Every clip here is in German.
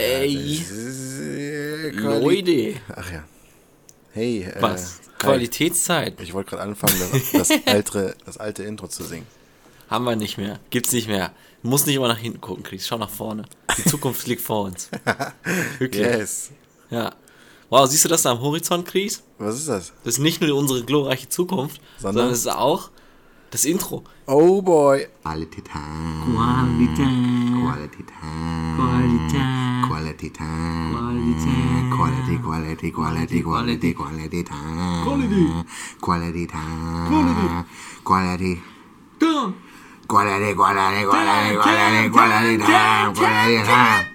Ey. äh, Idee. Ach ja. Hey. Äh, Was? Qualitätszeit. Ich wollte gerade anfangen, das, das, alte, das alte Intro zu singen. Haben wir nicht mehr. Gibt's nicht mehr. Muss nicht immer nach hinten gucken, Chris. Schau nach vorne. Die Zukunft liegt vor uns. Wirklich. Yes. Ja. Wow, siehst du das da am Horizont, Chris? Was ist das? Das ist nicht nur unsere glorreiche Zukunft, Sondern? sondern, es ist auch das Intro. Oh boy. Quality time. Quality time. Quality time. Quality time. Quality, quality, quality, quality, quality time. Quality. Quality time. Quality. Quality, quality, quality, quality, quality time. Quality time.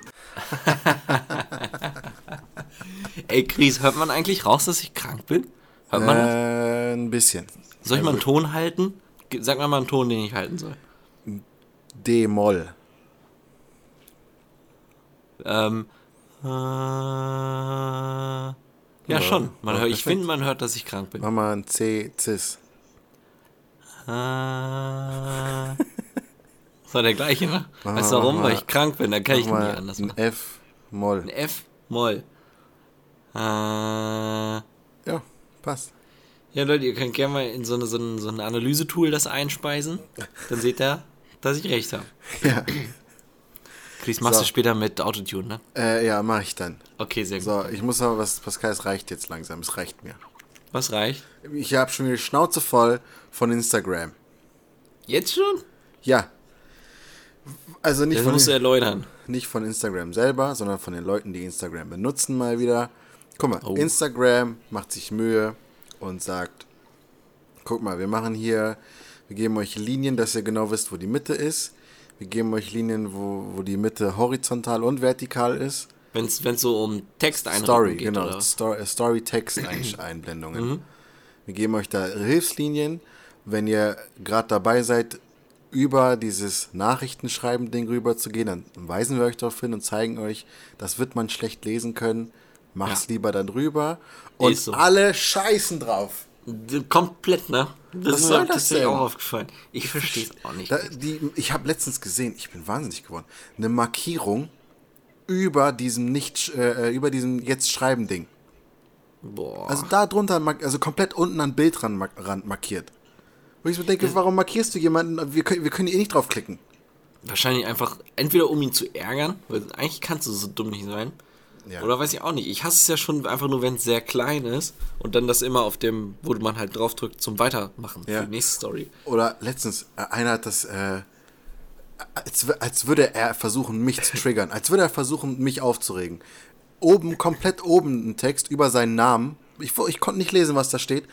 Ey, Chris, hört man eigentlich raus, dass ich krank bin? Hört man? Äh, ein bisschen. Soll ich mal einen Ton halten? Sag mir mal einen Ton, den ich halten soll. D-Moll. Ähm. Äh, ja, schon. Man ja, hört, ich finde, man hört, dass ich krank bin. Mach mal ein C-Cis. Äh, das war der gleiche, ne? Weißt du warum? Weil ich krank bin, dann kann ich nicht anders ein machen. F-Moll. Ein F, Moll. Äh, ja, Ja, passt. Leute, ihr könnt gerne mal in so eine, so ein, so ein Analysetool das einspeisen. Dann seht ihr, dass ich recht habe. Ja, Chris, machst So. du später mit Autotune, ne? äh, ja mach ich dann. Okay, sehr gut. So, ich muss aber was, Pascal, es reicht jetzt langsam. Es reicht mir. Was reicht? Ich habe schon die Schnauze voll von Instagram. Jetzt schon? Ja. Also nicht Das von, musst du erläutern. nicht von Instagram selber, sondern von den Leuten, die Instagram benutzen mal wieder. Guck mal, Oh. Instagram macht sich Mühe und sagt, guck mal, wir machen hier, wir geben euch Linien, dass ihr genau wisst, wo die Mitte ist. Wir geben euch Linien, wo, wo die Mitte horizontal und vertikal ist. Wenn es so um Texteinrichtung Story, geht, genau. oder? was? Story, Story Text Einblendungen. Wir geben euch da Hilfslinien, wenn ihr gerade dabei seid, über dieses Nachrichtenschreiben-Ding rüber zu gehen, dann weisen wir euch darauf hin und zeigen euch, das wird man schlecht lesen können. Mach's Ja. lieber dann rüber. Und so. alle scheißen drauf. Komplett, ne? Das Was ist mir das denn? auch aufgefallen. Ich verstehe es auch nicht. Da, die, ich habe letztens gesehen, ich bin wahnsinnig geworden, eine Markierung über diesem nicht, äh, über diesem jetzt schreiben Ding. Boah. Also da drunter, also komplett unten an Bildrand mark Rand markiert. Wo ich so denke, warum markierst du jemanden? Wir können, wir können eh nicht draufklicken. Wahrscheinlich einfach, entweder um ihn zu ärgern, weil eigentlich kannst du so dumm nicht sein. Ja. Oder weiß ich auch nicht. Ich hasse es ja schon einfach nur, wenn es sehr klein ist und dann das immer auf dem, wo man halt draufdrückt zum Weitermachen Ja. für die nächste Story. Oder letztens, äh, einer hat das, äh, als, als würde er versuchen, mich zu triggern, als würde er versuchen, mich aufzuregen. Oben, komplett oben ein Text über seinen Namen. Ich, ich konnte nicht lesen, was da steht.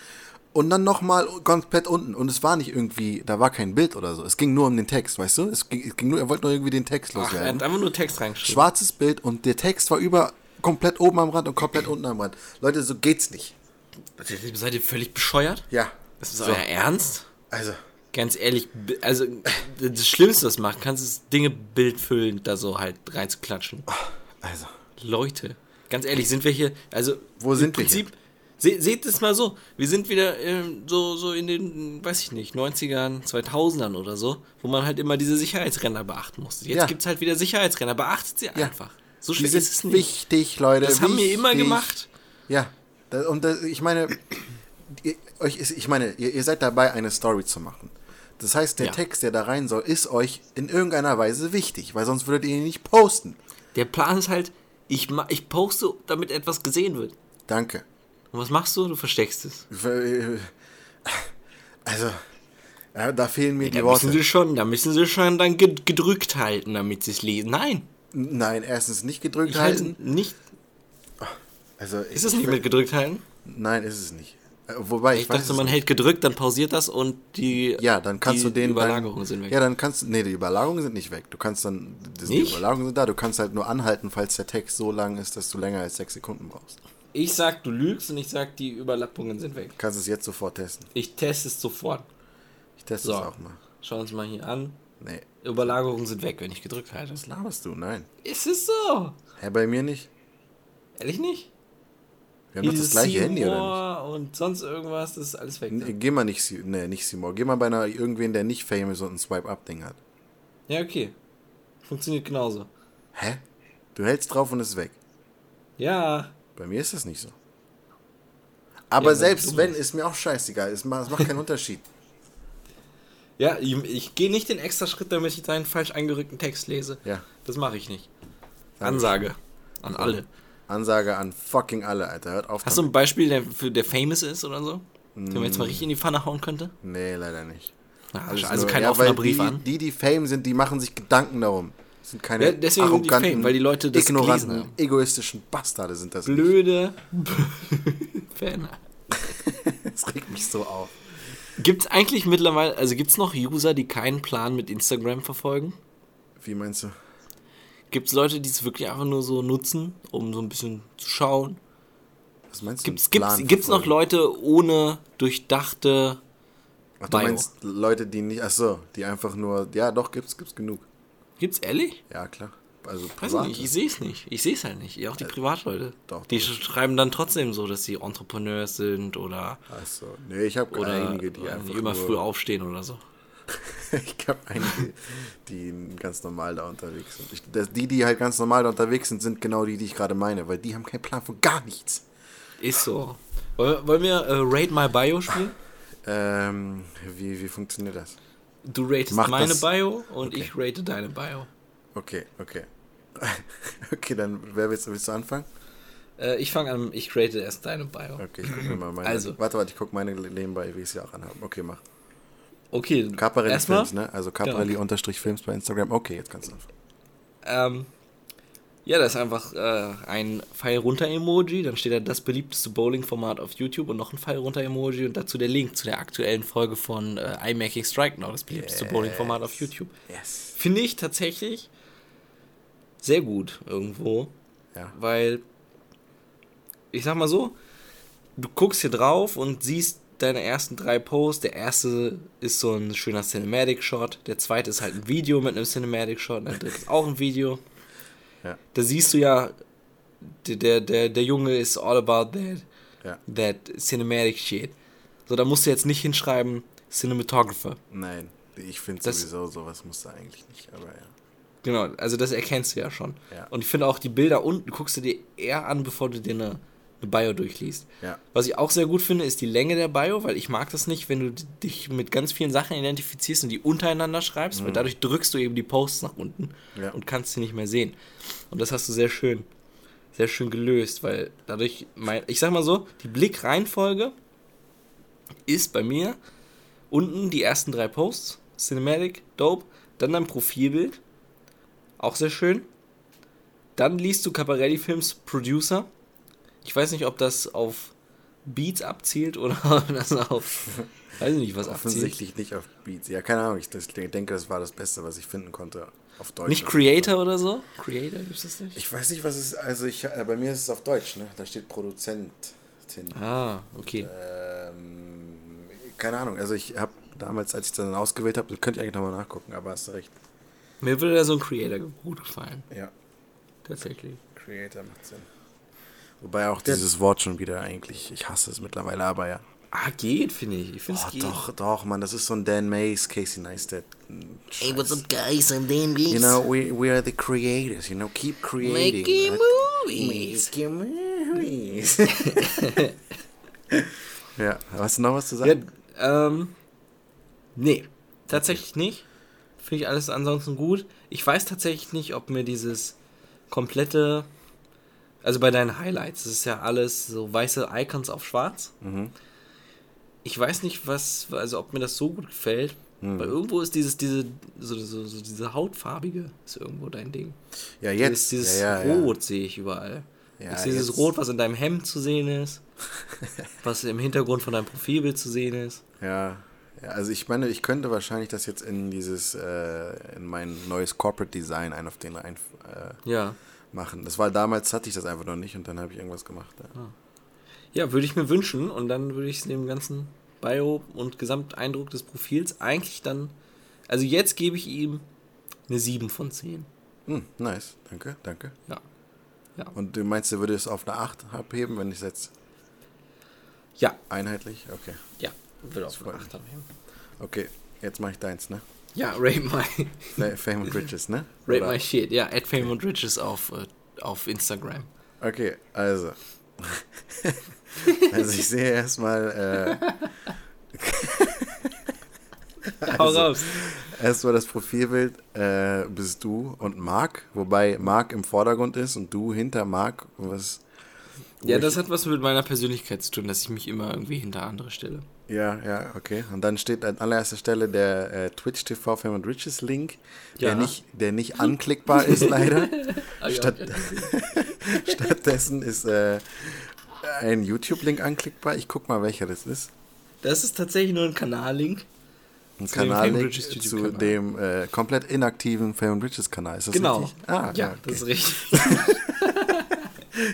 Und dann nochmal komplett unten. Und es war nicht irgendwie, da war kein Bild oder so. Es ging nur um den Text, weißt du? Es ging, es ging nur, er wollte nur irgendwie den Text Ach, er loswerden. hat einfach nur Text reingeschrieben. Schwarzes Bild und der Text war über komplett oben am Rand und komplett unten am Rand. Leute, so geht's nicht. Seid ihr völlig bescheuert? Ja. Das ist euer Ernst? Also, Ganz ehrlich, also das Schlimmste, was du machen kannst, ist Dinge bildfüllend da so halt reinzuklatschen. also. Leute, ganz ehrlich, sind wir hier, also Wo im sind wir Prinzip, se, seht es mal so, wir sind wieder ähm, so, so in den, weiß ich nicht, 90ern, 2000ern oder so, wo man halt immer diese Sicherheitsrenner beachten musste. Jetzt Ja. gibt's halt wieder Sicherheitsrenner, beachtet sie Ja. einfach. So Die sind ist es nicht. wichtig, Leute. Das haben wir immer wichtig. gemacht. Ja. Da, und da, ich meine, ich meine, ihr, seid dabei, eine Story zu machen. Das heißt, der Ja. Text, der da rein soll, ist euch in irgendeiner Weise wichtig, weil sonst würdet ihr ihn nicht posten. Der Plan ist halt, ich, ich poste, damit etwas gesehen wird. Danke. Und was machst du? Du versteckst es. Also, ja, da fehlen mir Da die müssen Worte. sie schon, da müssen sie schon dann ged- gedrückt halten, damit sie es lesen. Nein, Nein, erstens nicht gedrückt ich halte halten. nicht. Also, Ist es nicht mit gedrückt halten? Nein, ist es nicht. Äh, Wobei, ich, Ich dachte, man nicht. hält gedrückt, dann pausiert das und die, Ja, dann kannst die du den Überlagerungen dann, sind weg. Ja, dann kannst du. Nee, die Überlagerungen sind nicht weg. Du kannst dann. Die Nicht? Überlagerungen sind da. Du kannst halt nur anhalten, falls der Text so lang ist, dass du länger als sechs Sekunden brauchst. Ich sag, du lügst und ich sag, die Überlappungen sind weg. Du kannst es jetzt sofort testen. Ich teste es sofort. Ich teste So, es auch mal. schau uns mal hier an. Nee. Überlagerungen sind weg, wenn ich gedrückt halte. Was laberst du? Nein. Ist es so? Hä, bei mir nicht? Ehrlich nicht? Wir haben doch das gleiche Handy, oder Seymour und sonst irgendwas, das ist alles weg. nicht? Nee, Geh mal nicht, nee, nicht Simon. Geh mal bei einer irgendwen, der nicht famous und ein Swipe-Up-Ding hat. Ja, okay. Funktioniert genauso. Hä? Du hältst drauf und es ist weg. Ja. Bei mir ist das nicht so. Aber weil selbst wenn, ist mir auch scheißegal. Es macht, es macht keinen Unterschied. Ja, ich, ich gehe nicht den extra Schritt, damit ich deinen falsch eingerückten Text lese. Ja. Das mache ich nicht. Ansage. An alle. Ansage an fucking alle, Alter. Hört auf. Hast du damit. ein Beispiel, der, für, der famous ist oder so? Den man jetzt mal richtig in die Pfanne hauen könnte? Nee, leider nicht. Alles also nur- kein ja, offener Brief die, an. Die, die Fame sind, die machen sich Gedanken darum. Das sind keine Ja, deswegen arroganten, Fame, weil die Leute das gelesen ignoranten, haben. egoistischen Bastarde sind das. Blöde Fan. Das regt mich so auf. Gibt es eigentlich mittlerweile, also gibt es noch User, die keinen Plan mit Instagram verfolgen? Wie meinst du? Gibt es Leute, die es wirklich einfach nur so nutzen, um so ein bisschen zu schauen? Was meinst du? Gibt's, mit gibt's, gibt's noch? Leute ohne durchdachte. Ach, du Bio? meinst Leute, die nicht. Ach so, die einfach nur. Ja, doch, gibt's, gibt's genug. Gibt's ehrlich? Ja, klar. Also Weiß nicht, ich sehe es nicht. Ich sehe es halt nicht. Auch die Privatleute. doch, die doch. schreiben dann trotzdem so, dass sie Entrepreneurs sind oder, Ach so. Nee, ich habe oder, einige, die einfach. immer nur, früh aufstehen oder so. ich habe einige, die ganz normal da unterwegs sind. Ich, das, die, die halt ganz normal da unterwegs sind, sind genau die, die ich gerade meine, weil die haben keinen Plan von gar nichts. Ist so. Wollen wir äh, Rate My Bio spielen? Ähm, wie, wie funktioniert das? Du ratest Mach meine das. Bio und ich rate deine Bio. Okay, okay. okay, dann wer willst, willst du anfangen? Äh, ich fange an, ich rate erst deine Bio. Okay, ich gucke mir mal meine. Also. Warte, warte, ich gucke meine nebenbei, wie ich sie auch anhabe. Okay, mach. Okay, Caparelli Films, ne? Also Caparelli unterstrich Films bei Instagram. Okay, jetzt kannst du anfangen. ähm, ja, das ist einfach äh, ein Pfeil runter Emoji, dann steht da das beliebteste Bowling-Format auf YouTube und noch ein Pfeil runter Emoji und dazu der Link zu der aktuellen Folge von äh, iMaking Strike Now, das beliebteste Bowling-Format auf YouTube. Yes. Finde ich tatsächlich sehr gut irgendwo, Ja. weil ich sag mal so, du guckst hier drauf und siehst deine ersten drei Posts. Der erste ist so ein schöner Cinematic-Shot, der zweite ist halt ein Video mit einem Cinematic-Shot, der dritte ist auch ein Video. Ja. Da siehst du ja, der, der, der, Junge ist all about that, Ja. that cinematic shit. So, da musst du jetzt nicht hinschreiben, Cinematographer. Nein, ich finde sowieso, sowas muss da eigentlich nicht, aber ja. Genau, also das erkennst du ja schon. Ja. Und ich finde auch die Bilder unten guckst du dir eher an, bevor du dir eine, eine Bio durchliest. Ja. Was ich auch sehr gut finde, ist die Länge der Bio, weil ich mag das nicht, wenn du dich mit ganz vielen Sachen identifizierst und die untereinander schreibst, weil dadurch drückst du eben die Posts nach unten Mhm. Ja. und kannst sie nicht mehr sehen. Und das hast du sehr schön, sehr schön gelöst, weil dadurch, mein, ich sag mal so, die Blickreihenfolge ist bei mir unten die ersten drei Posts, Cinematic, Dope, dann dein Profilbild, auch sehr schön. Dann liest du Caparelli Films Producer. Ich weiß nicht, ob das auf Beats abzielt oder ob das auf, weiß ich nicht, was abzielt. Offensichtlich nicht auf Beats. Ja, keine Ahnung, ich, das, ich denke, das war das Beste, was ich finden konnte auf Deutsch. Nicht Creator oder so? Creator gibt's das nicht? Ich weiß nicht, was es also ich äh, bei mir ist es auf Deutsch, ne? Da steht Produzentin. Ah, okay. Ähm, keine Ahnung, also ich habe damals, als ich dann ausgewählt habe, könnte ich eigentlich nochmal nachgucken, aber hast du recht. Mir würde da so ein Creator gut gefallen. Ja, Tatsächlich. Creator macht Sinn. Wobei auch dieses Wort schon wieder eigentlich, ich hasse es mittlerweile, aber ja. Ah, geht, finde ich. Ich finde es Oh, geht. doch, doch, Mann, das ist so ein Dan Mays, Casey Neistat. Hey, what's up, guys? I'm Dan Reeves. You know, we, we are the creators, you know, keep creating. Making movies. Making movies. ja, hast du noch was zu Ja, sagen? ähm, nee, tatsächlich nicht. Finde ich alles ansonsten gut. Ich weiß tatsächlich nicht, ob mir dieses komplette, also bei deinen Highlights, das ist ja alles so weiße Icons auf schwarz. Ich weiß nicht, was, also ob mir das so gut gefällt. Weil irgendwo ist dieses, diese, so, so, so diese hautfarbige ist irgendwo dein Ding. Ja, Dieses, jetzt. dieses ja, ja, Rot sehe ich überall. Ja, ich sehe dieses Rot, was in deinem Hemd zu sehen ist, was im Hintergrund von deinem Profilbild zu sehen ist. Ja. Also ich meine, ich könnte wahrscheinlich das jetzt in dieses, äh, in mein neues Corporate Design ein auf den rein äh, Ja. machen. Das war damals, hatte ich das einfach noch nicht und dann habe ich irgendwas gemacht. Ja. Ja, würde ich mir wünschen und dann würde ich es dem ganzen Bio und Gesamteindruck des Profils eigentlich dann. Also jetzt gebe ich ihm eine 7 von 10. Hm, nice, danke, danke. Ja. Ja. Und du meinst, du würdest es auf eine 8 abheben, wenn ich es jetzt Ja, einheitlich? Okay. ja. Würde auch eine 8 haben. Okay, jetzt mache ich deins, ne? Ja, rate my, Fame and Riches, ne? rate my shit. Ja, at Fame und Riches auf äh, auf Instagram. Okay, also. also ich sehe erstmal äh, Hau raus. erstmal das Profilbild äh, bist du und Marc, wobei Marc im Vordergrund ist und du hinter Marc. Was? Ja, das hat was mit meiner Persönlichkeit zu tun, dass ich mich immer irgendwie hinter andere stelle. Ja, ja, okay. Und dann steht an allererster Stelle der äh, Twitch TV Fame and Riches Link, der Ja. nicht, der nicht anklickbar ist leider. Ah, ja, Statt, stattdessen ist äh, ein YouTube-Link anklickbar. Ich guck mal, welcher das ist. Das ist tatsächlich nur ein Kanal-Link. Ein Zu dem Kanal Fame Riches zu dem äh, komplett inaktiven Fame and Riches Kanal. Ist das Genau. richtig? Ah, ja, okay. das ist richtig.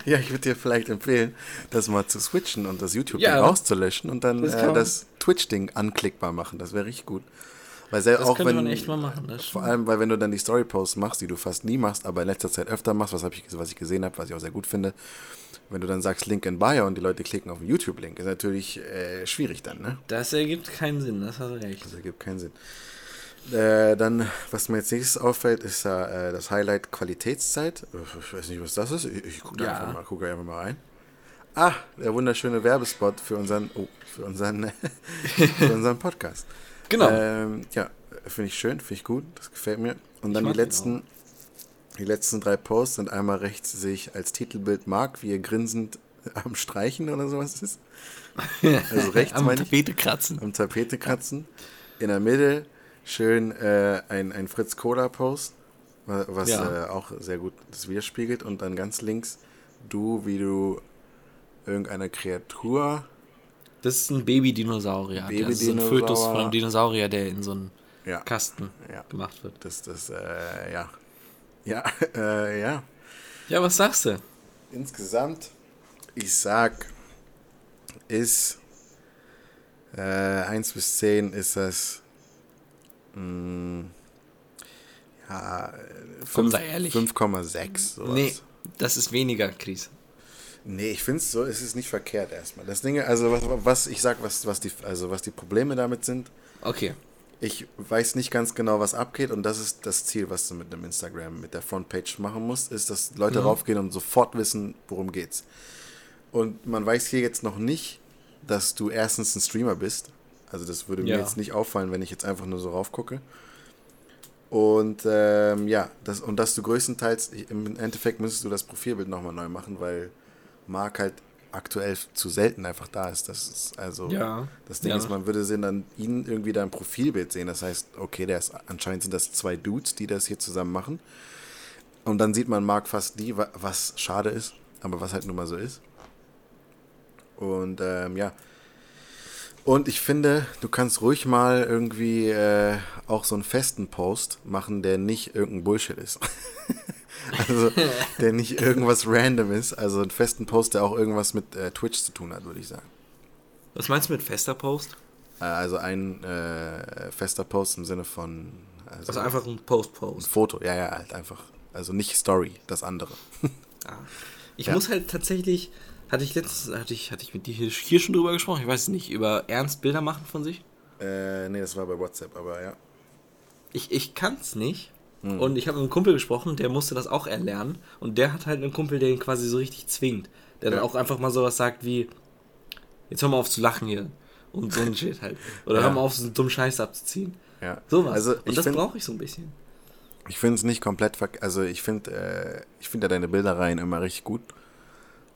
Ja, ich würde dir vielleicht empfehlen, das mal zu switchen und das YouTube-Ding Ja. auszulöschen und dann Das äh, das Twitch-Ding anklickbar machen. Das wäre richtig gut. Weil sehr, Das auch könnte wenn, man echt mal machen. Das Vor allem, weil wenn du dann die Story-Posts machst, die du fast nie machst, aber in letzter Zeit öfter machst, was, ich, was ich gesehen habe, was ich auch sehr gut finde, wenn du dann sagst Link in Bio und die Leute klicken auf den YouTube-Link, ist natürlich äh, schwierig dann, ne? Das ergibt keinen Sinn, das hast du recht. Das ergibt keinen Sinn. Äh, dann, was mir jetzt nächstes auffällt, ist ja äh, das Highlight Qualitätszeit. Ich weiß nicht, was das ist. Ich, ich gucke Ja. einfach, mal- guck einfach mal rein. Ah, der wunderschöne Werbespot für unseren, oh, für unseren, für unseren Podcast. Genau. Ähm, ja, finde ich schön, finde ich gut, das gefällt mir. Und dann die letzten, die letzten drei Posts sind einmal rechts sehe ich als Titelbild Mark, wie er grinsend am Streichen oder sowas ist. Also rechts Am meine ich Tapete kratzen. am Tapete kratzen. In der Mitte schön äh, ein, ein Fritz Cola Post, wa- was Ja. äh, auch sehr gut das widerspiegelt. Und dann ganz links du, wie du irgendeiner Kreatur, Das ist ein Baby-Dinosaurier. Das ist ein. Fötus von einem Dinosaurier, der in so einen ja, Kasten Ja. gemacht wird. das, das, äh, ja, ja, äh, ja. Ja, was sagst du? Insgesamt, ich sag, ist äh, 1 bis 10 ist das mh, ja, Komm, fünf- sei ehrlich. 5,6 sowas. Nee, das ist weniger, Chris. Nee, ich finde es so, es ist nicht verkehrt erstmal. Das Ding, also was, was ich sag, was, was die, also was die Probleme damit sind, Okay. ich weiß nicht ganz genau, was abgeht und das ist das Ziel, was du mit einem Instagram, mit der Frontpage machen musst, ist, dass Leute raufgehen und sofort wissen, worum geht's. Und man weiß hier jetzt noch nicht, dass du erstens ein Streamer bist. Also das würde mir Ja. jetzt nicht auffallen, wenn ich jetzt einfach nur so raufgucke. Und ähm, ja, das, und dass du größtenteils, im Endeffekt müsstest du das Profilbild nochmal neu machen, weil Marc halt aktuell zu selten einfach da ist. Das ist also Ja. das Ding Ja. ist, man würde sehen, dann ihn irgendwie da im Profilbild sehen. Das heißt, okay, der ist, anscheinend sind das zwei Dudes, die das hier zusammen machen. Und dann sieht man Marc fast wa- was schade ist, aber was halt nun mal so ist. Und ähm, ja. Und ich finde, du kannst ruhig mal irgendwie äh, auch so einen festen Post machen, der nicht irgendein Bullshit ist. also, der nicht irgendwas random ist. Also einen festen Post, der auch irgendwas mit äh, Twitch zu tun hat, würde ich sagen. Was meinst du mit fester Post? Äh, Also ein äh, fester Post im Sinne von also Also einfach ein ein Post-Post. Foto, ja, ja, halt einfach. Also nicht Story, das andere. Ich Ja. muss halt tatsächlich, hatte ich letztens, hatte ich, hatte ich mit dir hier, schon drüber gesprochen, ich weiß es nicht, über Ernst Bilder machen von sich? äh, nee, das war bei WhatsApp, aber ja. Ich, ich kann's nicht. Hm. Und ich habe mit einem Kumpel gesprochen, der musste das auch erlernen. Und der hat halt einen Kumpel, der ihn quasi so richtig zwingt. Der dann Ja. auch einfach mal sowas sagt wie, jetzt hör mal auf zu lachen hier. Und so ein Shit halt. Oder Ja. hör mal auf, so einen dummen Scheiß abzuziehen. ja. Sowas. Also Und das brauche ich so ein bisschen. ich finde es nicht komplett also ich finde äh, ich finde ja deine Bilderreihen immer richtig gut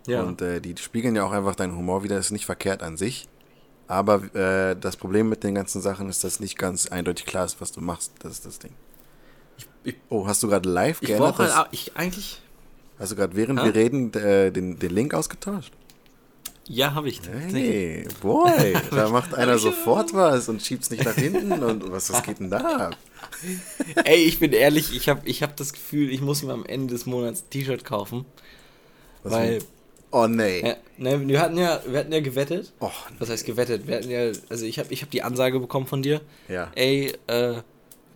Ja. und äh, die spiegeln ja auch einfach deinen Humor wieder, ist nicht verkehrt an sich. Aber äh, das Problem mit den ganzen Sachen ist, dass nicht ganz eindeutig klar ist, was du machst. Das ist das Ding. ich- oh, hast du gerade live ich geändert? halt, das- ich eigentlich, Hast du gerade während Hä? wir reden äh, den, den Link ausgetauscht? ja, habe ich. Hey, boy, da macht einer sofort was und schiebt's nicht nach hinten und was, was geht denn da ab? Ey, ich bin ehrlich, ich habe ich hab das Gefühl, ich muss mir am Ende des Monats ein T-Shirt kaufen. Was weil, denn? Oh nee. ja, ne, wir hatten ja, wir hatten ja gewettet. Oh, Was heißt gewettet? Wir hatten ja, also ich habe ich hab die Ansage bekommen von dir. Ja. Ey, äh,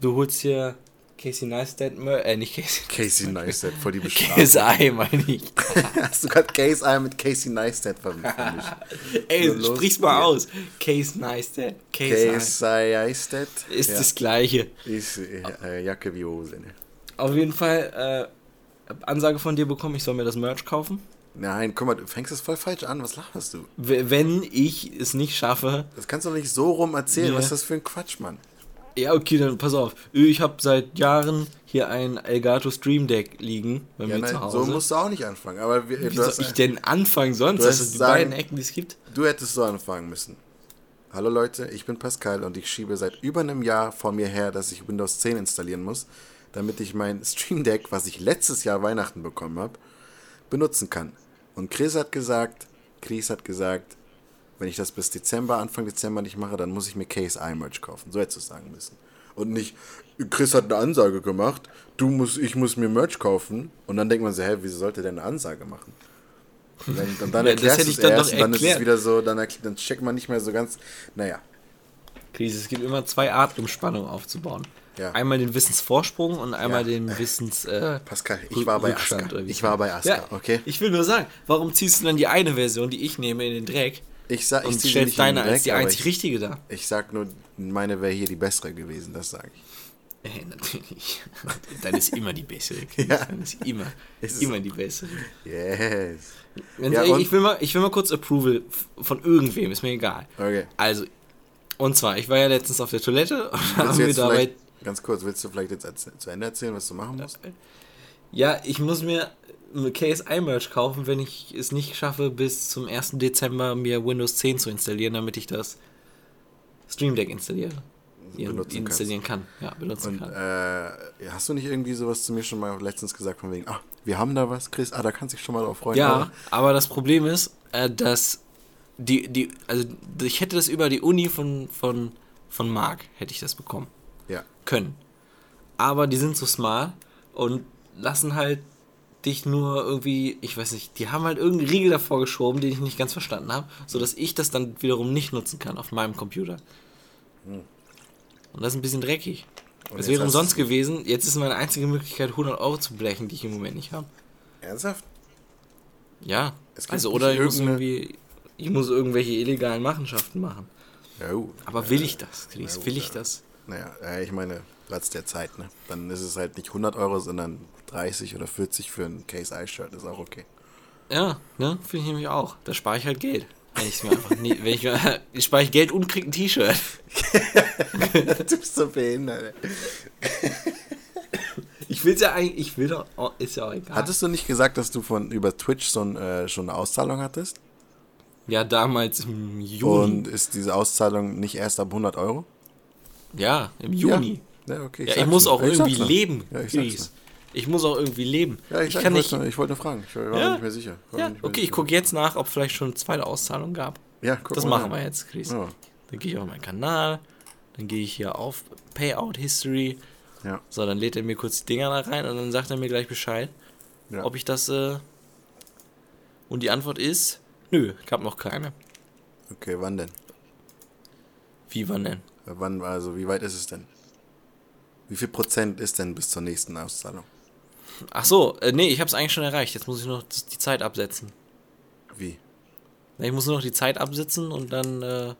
du holst hier Casey Neistat, äh, nicht Casey. Casey Neistat, voll die Bestrafung. KSI, meine ich. Hast du gerade Case Eye mit Casey Neistat vermischt? Ey, So sprich's mal hier. aus. Case Neistat, KSI. Casey Neistat Ist ja. das gleiche. Ist äh, äh, Jacke wie Hose, ne? Auf jeden Fall, Ansage von dir bekommen, ich soll mir das Merch kaufen. Nein, guck mal, du fängst es voll falsch an. Was lacherst du? Wenn ich es nicht schaffe, Das kannst du doch nicht so rum erzählen. Ja. Was ist das für ein Quatsch, Mann? ja, okay, dann pass auf. Ich habe seit Jahren hier ein Elgato Stream Deck liegen bei Ja, mir zu nein, Hause. so musst du auch nicht anfangen. Aber wir, Wie soll ich denn anfangen sonst? du Das hast sind die sagen- beiden Ecken, die es gibt. du hättest so anfangen müssen. Hallo Leute, ich bin Pascal und ich schiebe seit über einem Jahr vor mir her, dass ich Windows 10 installieren muss, damit ich mein Stream Deck, was ich letztes Jahr Weihnachten bekommen habe, benutzen kann. Und Chris hat gesagt, Chris hat gesagt, wenn ich das bis Dezember, Anfang Dezember nicht mache, dann muss ich mir Case iMerge kaufen. So hättest du es sagen müssen. Und nicht, Chris hat eine Ansage gemacht, du musst, ich muss mir Merch kaufen. Und dann denkt man so, hä, wieso sollte der eine Ansage machen? Und dann, und dann erklärst du es dann erst und dann ist es wieder so, dann, dann checkt man nicht mehr so ganz, naja. Krise, es gibt immer zwei Arten, um Spannung aufzubauen. Ja. Einmal den Wissensvorsprung und einmal Ja. den Wissens. Äh, Pascal, ich war bei Rückstand, Aska. Ich war bei Aska, Ja, okay? Ich will nur sagen, warum ziehst du dann die eine Version, die ich nehme, in den Dreck Ich, sag, ich und stellst nicht in den deine als die einzig ich, richtige da? ich sag nur, meine wäre hier die bessere gewesen, das sage ich. Äh, natürlich. Dann ist immer die bessere. Ja. Dann ist immer, Ist immer die bessere. Yes. Ja, und- ich, will mal, ich will mal kurz Approval von irgendwem, ist mir egal. Okay. Also, und zwar, ich war ja letztens auf der Toilette und haben wir dabei ganz kurz, willst du vielleicht jetzt zu Ende erzählen, was du machen musst? Ja, ich muss mir iMerge kaufen, wenn ich es nicht schaffe, bis zum 1. Dezember mir Windows 10 zu installieren, damit ich das Stream Deck installiere. Benutzen installieren kann. Ja, benutzen Und kann. äh, hast du nicht irgendwie sowas zu mir schon mal letztens gesagt, von wegen, ah, wir haben da was, Chris, ah, da kannst du dich schon mal drauf freuen. ja, aber das Problem ist, äh, dass die, die, also ich hätte das über die Uni von, von, von Marc, hätte ich das bekommen. Können. Aber die sind so smart und lassen halt dich nur irgendwie, ich weiß nicht, die haben halt irgendeinen Riegel davor geschoben, den ich nicht ganz verstanden habe, sodass ich das dann wiederum nicht nutzen kann auf meinem Computer. Und das ist ein bisschen dreckig. Jetzt wäre umsonst gewesen. Jetzt ist meine einzige Möglichkeit, 100 Euro zu blechen, die ich im Moment nicht habe. Ernsthaft? Ja. Es Also, oder ich muss irgendwie, ich muss irgendwelche illegalen Machenschaften machen. Ja, uh, Aber will ich das, Chris? ja, Will ich ja. das? Naja, ich meine, Platz der Zeit, ne? Dann ist es halt nicht 100 Euro, sondern 30 oder 40 für ein Case-Eye-Shirt, ist auch okay. Ja, ne? Finde ich nämlich auch. Da spare ich halt Geld. Wenn ich mir einfach nie, wenn ich mir, ich spare ich Geld und krieg ein T-Shirt. du bist so behindert. ey. Ich will's ja eigentlich, ich will doch, oh, ist ja auch egal. Hattest du nicht gesagt, dass du von über Twitch so ein, äh, schon eine Auszahlung hattest? ja, damals im Juni. Und ist diese Auszahlung nicht erst ab 100 Euro? Ja, im Juni. Ja, okay. Ja, ich, muss auch Ich irgendwie leben, Ja, ich Ich muss auch irgendwie leben. Ja, ich, ich kann ich, nicht. wollte, nur- ich wollte nur fragen. Ich war mir Ja. nicht mehr sicher. Ja, mehr okay, ich sicher. gucke jetzt nach, ob vielleicht schon eine zweite Auszahlung gab. Ja, guck Das mal machen nach. wir jetzt, Chris. Ja. Dann gehe ich auf meinen Kanal, dann gehe ich hier auf Payout History. Ja. So, dann lädt er mir kurz die Dinger da rein und dann sagt er mir gleich Bescheid, Ja. ob ich das. Äh und die Antwort ist: Nö, ich habe noch keine. Okay, wann denn? Wie wann denn? Wann, also wie weit ist es denn? Wie viel Prozent ist denn bis zur nächsten Auszahlung? Ach so, äh, nee, ich habe es eigentlich schon erreicht. Jetzt muss ich noch die Zeit absetzen. Wie? Ich muss nur noch die Zeit absitzen und dann. Äh,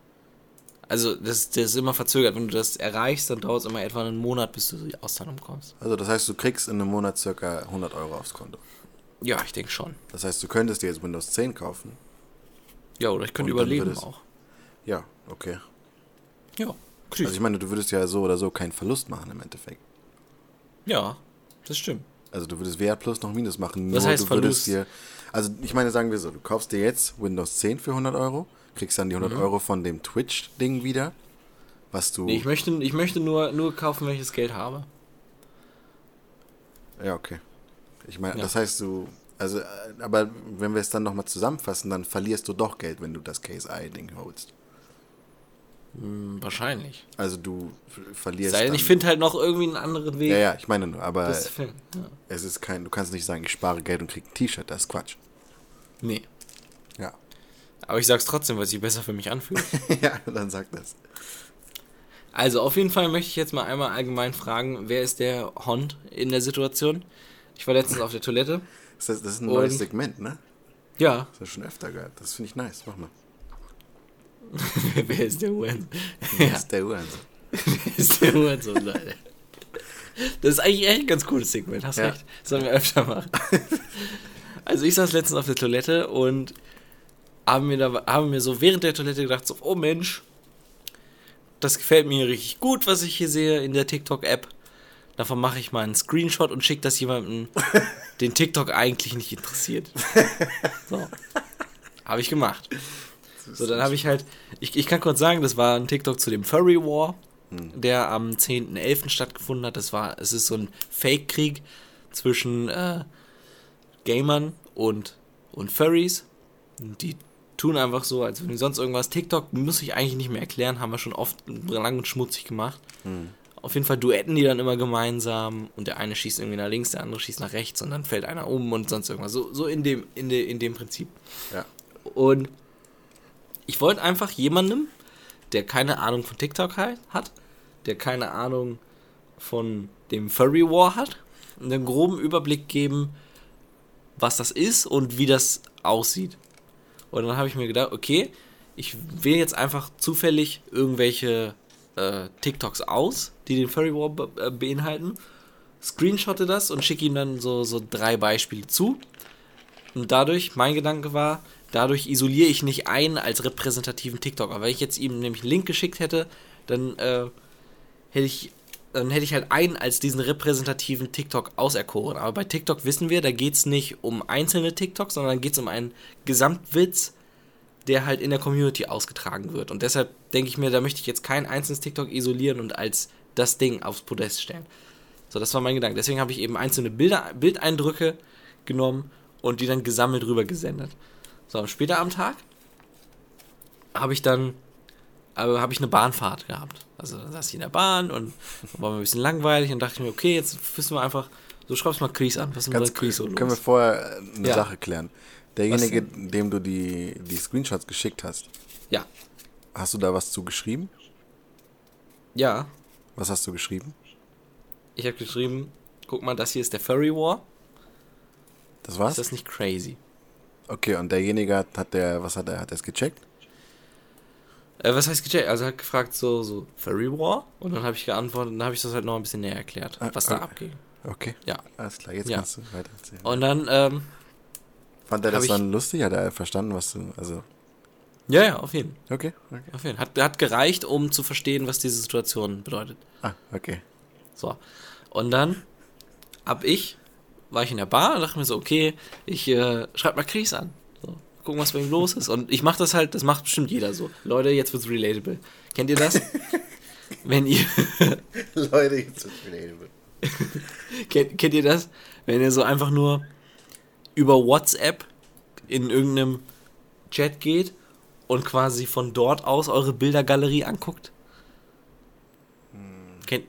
also, das, das ist immer verzögert. Wenn du das erreichst, dann dauert es immer etwa einen Monat, bis du die Auszahlung bekommst. Also das heißt, du kriegst in einem Monat circa 100 Euro aufs Konto. Ja, ich denke schon. Das heißt, du könntest dir jetzt Windows 10 kaufen. Ja, oder ich könnte überleben würdest- auch. Ja, okay. Ja, Chris. Also ich meine, du würdest ja so oder so keinen Verlust machen im Endeffekt. ja, das stimmt. Also du würdest Wert plus noch Minus machen. Was nur heißt du würdest Verlust? dir. Also ich meine, sagen wir so, du kaufst dir jetzt Windows 10 für 100 Euro, kriegst dann die 100 Euro von dem Twitch-Ding wieder, was du. Mhm. Nee, ich möchte, ich möchte nur, nur kaufen, wenn ich das Geld habe. ja, okay. Ich meine, Ja. das heißt du. Also, äh, aber wenn wir es dann nochmal zusammenfassen, dann verlierst du doch Geld, wenn du das Case-Eye-Ding holst. Hm, wahrscheinlich. Also du verlierst. Sei denn, ich finde halt noch irgendwie einen anderen Weg. Ja, ja, ich meine nur, aber Das. Ja. es ist kein, du kannst nicht sagen, ich spare Geld und krieg ein T-Shirt, das ist Quatsch. Nee. Ja. Aber ich sag's trotzdem, weil es sich besser für mich anfühlt. ja, dann sag das. also, auf jeden Fall möchte ich jetzt mal einmal allgemein fragen, wer ist der Hond in der Situation? Ich war letztens auf der Toilette. Das ist, das ist ein neues Segment, ne? Ja, Das du schon öfter gehabt. Das finde ich nice. Mach mal. wer ist der Hurensohn? Ja, ist der Uhrensohn. wer ist der Hurensohn, Leute? Das ist eigentlich echt ein ganz cooles Segment, hast Ja. recht. Das sollen wir öfter machen. Also ich saß letztens auf der Toilette und habe mir, da, habe mir so während der Toilette gedacht, so, oh Mensch, das gefällt mir richtig gut, was ich hier sehe in der TikTok-App. Davon mache ich mal einen Screenshot und schicke das jemandem, den TikTok eigentlich nicht interessiert. So. Habe ich gemacht. So, dann habe ich halt, ich, ich kann kurz sagen, das war ein TikTok zu dem Furry War, der am 10.11. stattgefunden hat. Das war, es ist so ein Fake-Krieg zwischen äh, Gamern und, und Furries. Die tun einfach so, als wenn die sonst irgendwas. TikTok muss ich eigentlich nicht mehr erklären, haben wir schon oft lang und schmutzig gemacht. Auf jeden Fall duetten die dann immer gemeinsam und der eine schießt irgendwie nach links, der andere schießt nach rechts und dann fällt einer um und sonst irgendwas. So, so in, dem, in, de, in dem Prinzip. Ja. Und ich wollte einfach jemandem, der keine Ahnung von TikTok hat, der keine Ahnung von dem Furry War hat, einen groben Überblick geben, was das ist und wie das aussieht. Und dann habe ich mir gedacht, okay, ich wähle jetzt einfach zufällig irgendwelche äh, TikToks aus, die den Furry War be äh, beinhalten, screenshotte das und schicke ihm dann so, so drei Beispiele zu. Und dadurch, mein Gedanke war, dadurch isoliere ich nicht einen als repräsentativen TikToker. Weil ich jetzt ihm nämlich einen Link geschickt hätte, dann äh, hätte ich dann hätte ich halt einen als diesen repräsentativen TikTok auserkoren. Aber bei TikTok wissen wir, da geht es nicht um einzelne TikToks, sondern geht es um einen Gesamtwitz, der halt in der Community ausgetragen wird. Und deshalb denke ich mir, da möchte ich jetzt kein einzelnes TikTok isolieren und als das Ding aufs Podest stellen. So, das war mein Gedanke. Deswegen habe ich eben einzelne Bilder, Bildeindrücke genommen und die dann gesammelt rüber gesendet. So, und später am Tag habe ich dann aber habe ich eine Bahnfahrt gehabt. Also dann saß ich in der Bahn und war mir ein bisschen langweilig und dachte ich mir, okay, jetzt wissen wir einfach, so schreibst mal Chris an. Was ist Ganz Chris so? Können wir vorher äh, eine Ja. Sache klären? Derjenige, dem du die, die Screenshots geschickt hast, ja. hast du da was zu geschrieben? Ja, Was hast du geschrieben? ich habe geschrieben, guck mal, das hier ist der Furry War. Das war's? Ist das nicht crazy? Okay, und derjenige hat, hat der, was hat er, hat er es gecheckt? Äh, was heißt gecheckt? Also er hat gefragt so, so Furry War und dann habe ich geantwortet und dann habe ich das halt noch ein bisschen näher erklärt, Ah, was da ah. abging. Okay. Ja. Alles klar, jetzt Ja. kannst du weiter erzählen. Und dann, ähm, Fand er das dann lustig? Hat er verstanden, was du, also, ja, ja, auf jeden okay, okay. Auf jeden Hat, hat gereicht, um zu verstehen, was diese Situation bedeutet. Ah, okay. So. Und dann hab ich, war ich in der Bar und dachte mir so, okay, ich äh, schreib mal Chris an. So, gucken, was bei ihm los ist. Und ich mach das halt, das macht bestimmt jeder so. Leute, jetzt wird's relatable. Kennt ihr das? Wenn ihr, Leute, jetzt wird's relatable. kennt, kennt ihr das? Wenn ihr so einfach nur über WhatsApp in irgendeinem Chat geht und quasi von dort aus eure Bildergalerie anguckt? Kennt,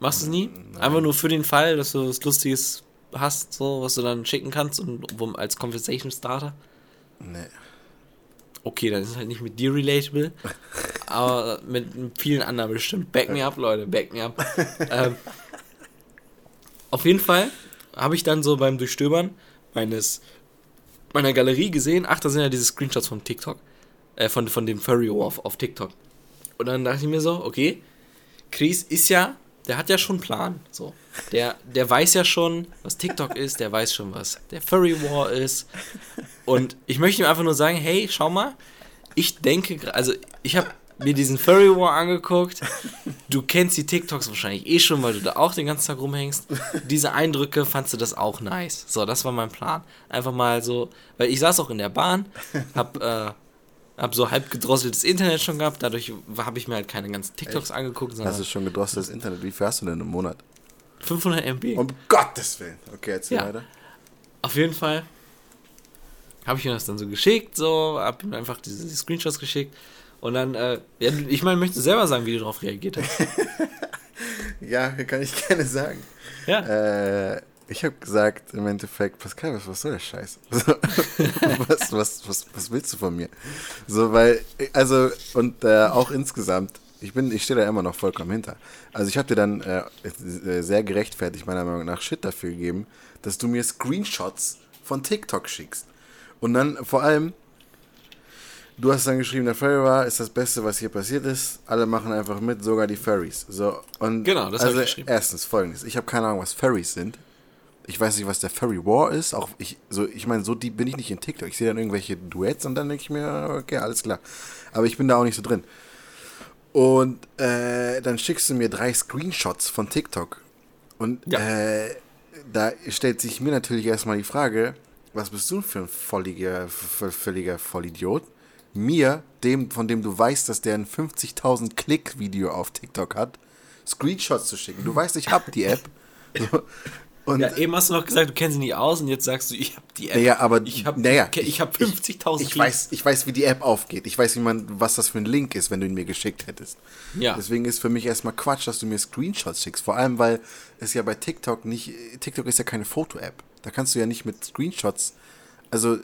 machst du es nie? Einfach nur für den Fall, dass du was Lustiges hast, so, was du dann schicken kannst und wo, als Conversation Starter? Nee. Okay, dann ist es halt nicht mit dir relatable, aber mit vielen anderen bestimmt. Back me up, Leute, back me up. ähm, auf jeden Fall habe ich dann so beim Durchstöbern meines meiner Galerie gesehen, ach, da sind ja diese Screenshots von TikTok, äh, von, von dem Furry auf, auf TikTok. Und dann dachte ich mir so, okay, Chris ist ja, der hat ja schon einen Plan. So. Der, der weiß ja schon, was TikTok ist, der weiß schon, was der Furry War ist. Und ich möchte ihm einfach nur sagen, hey, schau mal, ich denke, also ich habe mir diesen Furry War angeguckt. Du kennst die TikToks wahrscheinlich eh schon, weil du da auch den ganzen Tag rumhängst. Diese Eindrücke fandst du das auch nice. So, das war mein Plan. Einfach mal so, weil ich saß auch in der Bahn, hab, äh, hab so halb gedrosseltes Internet schon gehabt, dadurch habe ich mir halt keine ganzen TikToks angeguckt, sondern Hast du schon gedrosseltes Internet? Wie viel hast du denn im Monat? 500 MB. Um Gottes Willen. Okay, erzähl Ja. weiter. Auf jeden Fall habe ich mir das dann so geschickt, so, hab ihm einfach diese, diese Screenshots geschickt. Und dann, äh, ja, ich meine, möchte selber sagen, wie du darauf reagiert hast. Ja, kann ich gerne sagen. Ja. Äh, ich habe gesagt, im Endeffekt, Pascal, was, was soll der Scheiß? was, was, was, was willst du von mir? So, weil, also, und äh, auch insgesamt, ich bin, ich stehe da immer noch vollkommen hinter. Also ich habe dir dann äh, äh, sehr gerechtfertigt, meiner Meinung nach, Shit dafür gegeben, dass du mir Screenshots von TikTok schickst. Und dann vor allem, Du hast dann geschrieben, der Furry war ist das Beste, was hier passiert ist. Alle machen einfach mit, sogar die Furries. So, und Genau, das also ich geschrieben. Erstens folgendes: Ich habe keine Ahnung, was Furries sind. Ich weiß nicht, was der Furry War ist. Auch ich, so, ich meine, so deep bin ich nicht in TikTok. Ich sehe dann irgendwelche Duets und dann denke ich mir, okay, alles klar. Aber ich bin da auch nicht so drin. Und äh, dann schickst du mir drei Screenshots von TikTok. Und Ja. äh, da stellt sich mir natürlich erstmal die Frage, was bist du für ein volliger, völliger Vollidiot? Mir, dem, von dem du weißt, dass der ein 50.000 Klick-Video auf TikTok hat, Screenshots zu schicken. Du weißt, ich hab die App. So. Und Ja, eben hast du noch gesagt, du kennst sie nicht aus und jetzt sagst du, ich habe die App. Naja, aber ich habe naja, ich hab 50.000 ich, ich weiß, ich weiß, wie die App aufgeht. Ich weiß, wie man, was das für ein Link ist, wenn du ihn mir geschickt hättest. Ja. Deswegen ist für mich erstmal Quatsch, dass du mir Screenshots schickst. Vor allem, weil es ja bei TikTok nicht, TikTok ist ja keine Foto-App. Da kannst du ja nicht mit Screenshots, also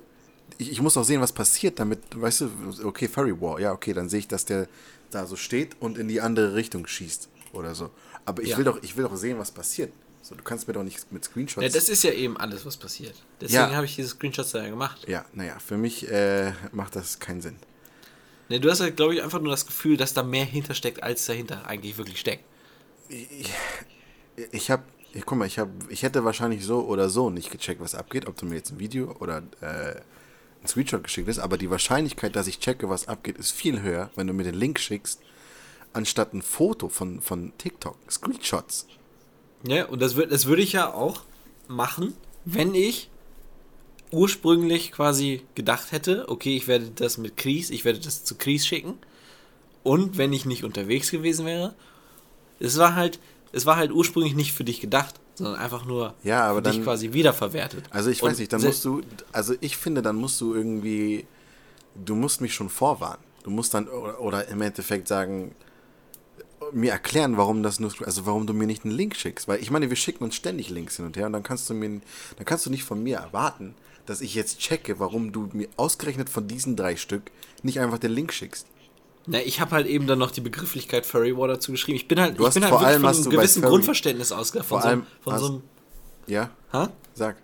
ich, ich muss auch sehen, was passiert, damit, weißt du, okay, Furry War, ja, okay, dann sehe ich, dass der da so steht und in die andere Richtung schießt oder so. Aber ich Ja. will doch, ich will doch sehen, was passiert. So, du kannst mir doch nicht mit Screenshots. Ja, das ist ja eben alles, was passiert. Deswegen Ja. habe ich diese Screenshots da ja gemacht. ja, naja, für mich äh, macht das keinen Sinn. Ne, du hast halt, glaube ich, einfach nur das Gefühl, dass da mehr hintersteckt, als dahinter eigentlich wirklich steckt. Ich habe, guck mal, ich habe, ich hätte wahrscheinlich so oder so nicht gecheckt, was abgeht, ob du mir jetzt ein Video oder äh, ein Screenshot geschickt hast, aber die Wahrscheinlichkeit, dass ich checke, was abgeht, ist viel höher, wenn du mir den Link schickst, anstatt ein Foto von, von TikTok. Screenshots. Ja, und das, das würde ich ja auch machen, wenn ich ursprünglich quasi gedacht hätte, okay, ich werde das mit Chris, ich werde das zu Chris schicken. Und wenn ich nicht unterwegs gewesen wäre, es war halt, es war halt ursprünglich nicht für dich gedacht, sondern einfach nur Ja, aber für dich dann- quasi wiederverwertet. Also ich Und weiß nicht, dann musst du, also ich finde, dann musst du irgendwie, du musst mich schon vorwarnen. Du musst dann, oder, oder im Endeffekt sagen, mir erklären, warum das nur, also warum du mir nicht einen Link schickst. Weil ich meine, wir schicken uns ständig Links hin und her und dann kannst du mir, dann kannst du nicht von mir erwarten, dass ich jetzt checke, warum du mir ausgerechnet von diesen drei Stück nicht einfach den Link schickst. Na, ich habe halt eben dann noch die Begrifflichkeit Furry War dazu geschrieben. Ich bin halt, Du ich hast bin halt vor allem von hast einem gewissen Furry- Grundverständnis ausgegangen. Von, vor so, einem- allem von hast- so einem. Ja? Ha? Sag.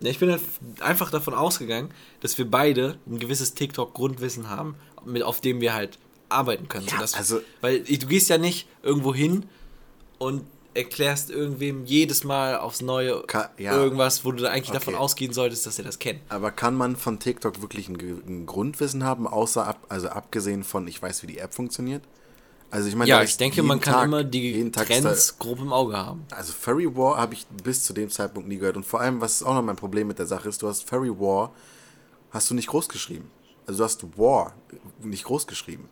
Ja, ich bin halt einfach davon ausgegangen, dass wir beide ein gewisses TikTok-Grundwissen haben, mit, auf dem wir halt arbeiten können. Ja, sodass, also- weil du gehst ja nicht irgendwo hin und erklärst irgendwem jedes Mal aufs Neue Ka- ja. irgendwas, wo du eigentlich davon Okay. ausgehen solltest, dass er das kennt. Aber kann man von TikTok wirklich ein, ein Grundwissen haben, außer ab, also abgesehen von, ich weiß, wie die App funktioniert? Also ich meine, Ja, da ich denke, man kann Tag- immer die Trends grob im Auge haben. Da, also Furry War habe ich bis zu dem Zeitpunkt nie gehört. Und vor allem, was auch noch mein Problem mit der Sache ist, du hast Furry War, hast du nicht groß geschrieben. Also du hast War nicht groß geschrieben.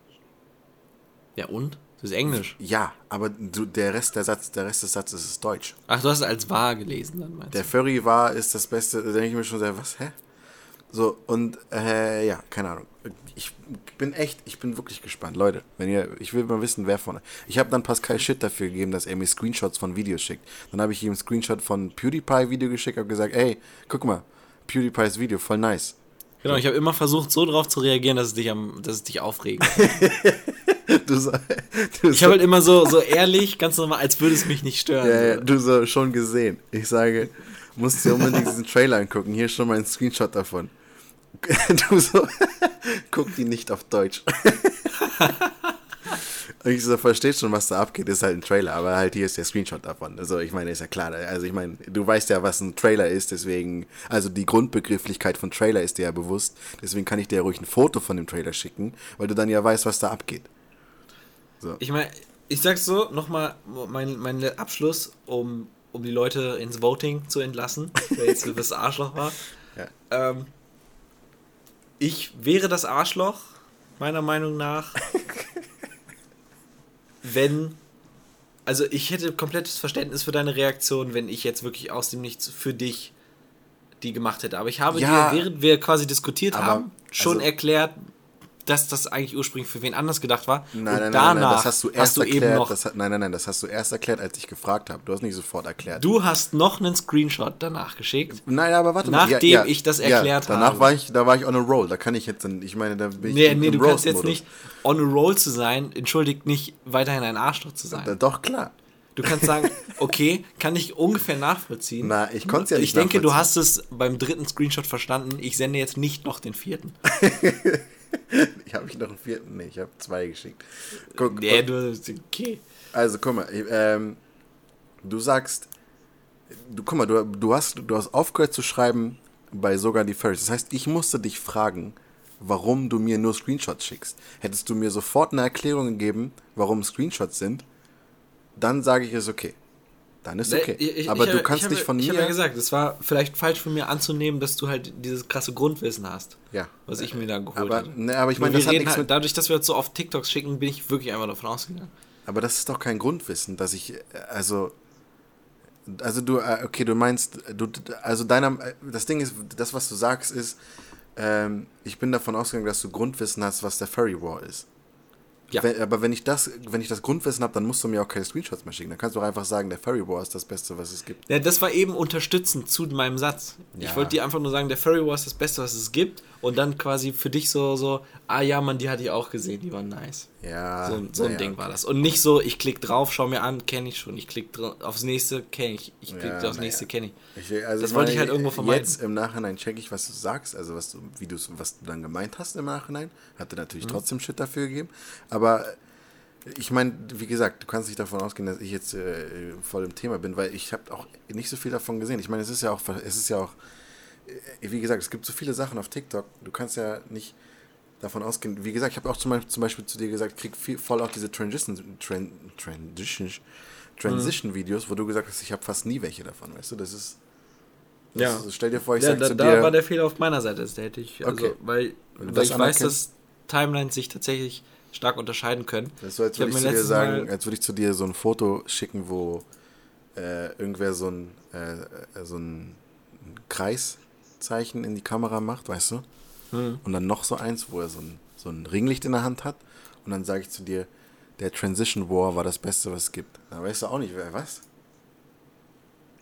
Ja, und? Das ist Englisch. Ja, aber du, der Rest der Satz, der Rest des Satzes ist Deutsch. Ach, du hast es als wahr gelesen, dann meinst Der du? Furry war ist das Beste, da denke ich mir schon sehr, was, hä? So, und äh, ja, keine Ahnung. Ich bin echt, ich bin wirklich gespannt. Leute, wenn ihr, ich will mal wissen, wer von. Ich habe dann Pascal Shit dafür gegeben, dass er mir Screenshots von Videos schickt. Dann habe ich ihm einen Screenshot von PewDiePie-Video geschickt und gesagt, ey, guck mal, PewDiePies Video, voll nice. Genau, ich habe immer versucht, so drauf zu reagieren, dass es dich, am, dass es dich aufregt. Du so, du Ich habe halt immer so, so ehrlich, ganz normal, als würde es mich nicht stören. Ja, ja, du so schon gesehen. Ich sage, musst dir unbedingt diesen Trailer angucken. Hier ist schon mal ein Screenshot davon. Du so, guck die nicht auf Deutsch. Und ich so, versteht schon, was da abgeht, ist halt ein Trailer, aber halt hier ist der Screenshot davon. Also ich meine, ist ja klar. Also ich meine, du weißt ja, was ein Trailer ist, deswegen, also die Grundbegrifflichkeit von Trailer ist dir ja bewusst, deswegen kann ich dir ja ruhig ein Foto von dem Trailer schicken, weil du dann ja weißt, was da abgeht. Ich meine, ich sag's so, nochmal mein, mein Abschluss, um, um die Leute ins Voting zu entlassen, wer jetzt das Arschloch war. Ja. Ähm, ich wäre das Arschloch, meiner Meinung nach, wenn. Also ich hätte komplettes Verständnis für deine Reaktion, wenn ich jetzt wirklich aus dem Nichts für dich die gemacht hätte. Aber ich habe Ja, dir, während wir quasi diskutiert haben, schon also- erklärt, dass das eigentlich ursprünglich für wen anders gedacht war. Nein, Und nein, nein, danach nein, das hast du erst erklärt. eben noch, hat- nein, nein, nein, das hast du erst erklärt, als ich gefragt habe. Du hast nicht sofort erklärt. du hast noch einen Screenshot danach geschickt. Nein, aber warte Nachdem ich das erklärt danach habe. war ich, da war ich on a roll. Da kann ich jetzt, ich meine, da bin ich Nee, im- nee, im du kannst jetzt nicht on a roll zu sein, entschuldigt nicht weiterhin ein Arschloch zu sein. doch, klar. Du kannst sagen, okay, kann ich ungefähr nachvollziehen. Na, ich konnte es ja nicht ich denke, du hast es beim dritten Screenshot verstanden. Ich sende jetzt nicht noch den vierten. habe ich noch einen vierten? Nee, ich habe zwei geschickt. Guck, Nee, du, okay. Also, guck mal, ähm, du sagst, du, guck mal, du, du, hast, du hast aufgehört zu schreiben bei sogar die Furries. Das heißt, ich musste dich fragen, warum du mir nur Screenshots schickst. Hättest du mir sofort eine Erklärung gegeben, warum Screenshots sind, dann sage ich es okay. Dann ist okay. Ich- ich- Aber ich du kannst hab- von Ich habe mir. ja gesagt, es war vielleicht falsch von mir anzunehmen, dass du halt dieses krasse Grundwissen hast, ja. was ich mir da geholt Aber, habe. ne, aber ich meine, das hat nichts halt, mit. dadurch, dass wir jetzt so oft TikToks schicken, bin ich wirklich einfach davon ausgegangen. Aber das ist doch kein Grundwissen, dass ich, also, also du, äh, okay, du meinst, du, also deiner, das Ding ist, das, was du sagst, ist, ähm, ich bin davon ausgegangen, dass du Grundwissen hast, was der Furry War ist. Ja. Wenn, aber wenn ich das, wenn ich das Grundwissen habe, dann musst du mir auch keine Screenshots mehr schicken. Dann kannst du auch einfach sagen, der Furry War ist das Beste, was es gibt. Ja, das war eben unterstützend zu meinem Satz. Ich Ja. wollte dir einfach nur sagen, der Furry War ist das Beste, was es gibt. Und dann quasi für dich so, so, ah ja, Mann, die hatte ich auch gesehen, die waren nice. Ja. So, so ein naja, Ding war das. Und nicht so, ich klick drauf, schau mir an, kenne ich schon. Ich klick dra- aufs nächste, kenne ich. Ich klick Ja, aufs nächste, kenne ich. Ich, also Das wollte ich halt irgendwo vermeiden. Jetzt im Nachhinein checke ich, was du sagst, also was du, wie du's, was du dann gemeint hast im Nachhinein. Hatte Mhm. natürlich trotzdem Shit dafür gegeben. Aber äh, ich meine, wie gesagt, du kannst nicht davon ausgehen, dass ich jetzt äh, voll im Thema bin, weil ich habe auch nicht so viel davon gesehen. Ich meine, es ist ja auch, es ist ja auch, wie gesagt, es gibt so viele Sachen auf TikTok. Du kannst ja nicht davon ausgehen. Wie gesagt, ich habe auch zum Beispiel, zum Beispiel zu dir gesagt, ich krieg viel, voll auch diese Transition, Tran, Transition, Transition Videos, wo du gesagt hast, ich habe fast nie welche davon, weißt du? Das ist das Ja. ist, stell dir vor, ich ja, sag da, zu da dir, war der Fehler auf meiner Seite. Da hätte ich, also, Okay. weil, weil ich weiß, dass Timelines sich tatsächlich stark unterscheiden können. das ist so, als Ich würde ich, mir zu dir sagen, Mal- als würde ich zu dir so ein Foto schicken, wo äh, irgendwer so ein, äh, äh, so ein Kreiszeichen in die Kamera macht, weißt du? Hm. Und dann noch so eins, wo er so ein, so ein Ringlicht in der Hand hat. Und dann sage ich zu dir, der Transition War war das Beste, was es gibt. Da weißt du auch nicht, wer was.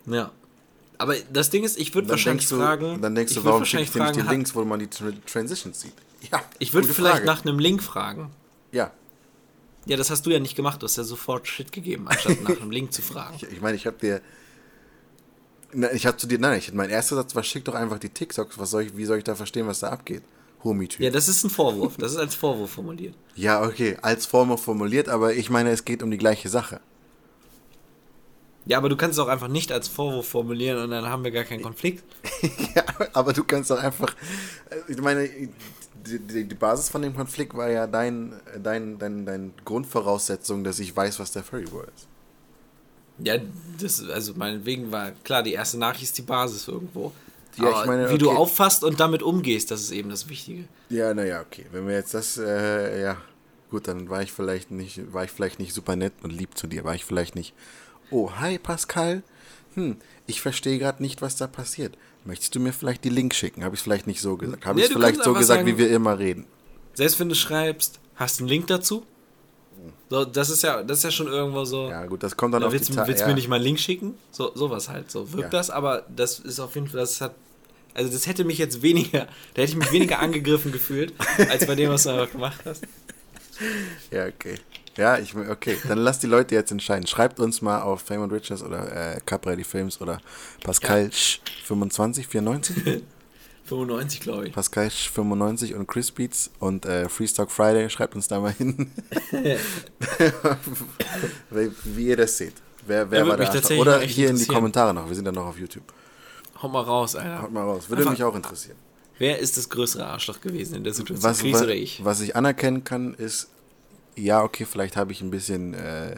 Ja. Aber das Ding ist, ich würde wahrscheinlich du, fragen. dann denkst du, warum schicke ich dir nicht die Links, wo man die Tra Transitions sieht? Ja, Ich würde vielleicht Frage. nach einem Link fragen. Ja, Ja, das hast du ja nicht gemacht. Du hast ja sofort Shit gegeben, anstatt nach einem Link zu fragen. Ich, ich meine, ich habe dir. Ich habe zu dir, nein, ich, mein erster Satz war, schick doch einfach die TikToks. Was soll ich, wie soll ich da verstehen, was da abgeht? Homie-Typ. Ja, Ja, das ist ein Vorwurf. Das ist als Vorwurf formuliert. okay, als Form formuliert, aber ich meine, es geht um die gleiche Sache. Ja, aber du kannst es auch einfach nicht als Vorwurf formulieren und dann haben wir gar keinen Konflikt. ja, aber du kannst doch einfach. Ich meine, die, die, die Basis von dem Konflikt war ja dein, dein, dein, dein Grundvoraussetzung, dass ich weiß, was der Furry War ist. Ja, das, also meinetwegen war klar, die erste Nachricht ist die Basis irgendwo. Ja, ich Aber meine, wie du okay. auffasst und damit umgehst, das ist eben das Wichtige. Ja, naja, okay. Wenn wir jetzt das, äh, ja, gut, dann war ich vielleicht nicht, war ich vielleicht nicht super nett und lieb zu dir. War ich vielleicht nicht. Oh, hi Pascal. Hm, ich verstehe gerade nicht, was da passiert. Möchtest du mir vielleicht die Links schicken? Habe ich es vielleicht nicht so gesagt? Habe Nee, ich es du vielleicht so gesagt, sagen- wie wir immer reden? Selbst wenn du schreibst, hast du einen Link dazu? So, das ist ja, das ist ja schon irgendwo so. Ja, gut, das kommt dann Oder auf willst die Ta- willst du ja. mir nicht mal einen Link schicken? So, sowas halt. So wirkt Ja. das, aber das ist auf jeden Fall, das hat. Also das hätte mich jetzt weniger, da hätte ich mich weniger angegriffen gefühlt, als bei dem, was du einfach gemacht hast. Ja, okay. Ja, ich okay, dann lass die Leute jetzt entscheiden. Schreibt uns mal auf Fame and Riches oder äh, Capredi Films oder Pascal Sch 25, 94, 95, glaube ich. Pascal Sch 95 und Chris Beats und äh, Freestock Friday. Schreibt uns da mal hin. wie, ihr das seht. Wer, wer war der tatsächlich Oder hier in die. Kommentare noch. Wir sind ja noch auf YouTube. Hau mal raus, Alter. Haut mal raus. Würde Einfach- mich auch interessieren. Wer ist das größere Arschloch gewesen in der Situation? Was, Chris oder ich? was ich anerkennen kann, ist, ja, okay, vielleicht habe ich ein bisschen äh,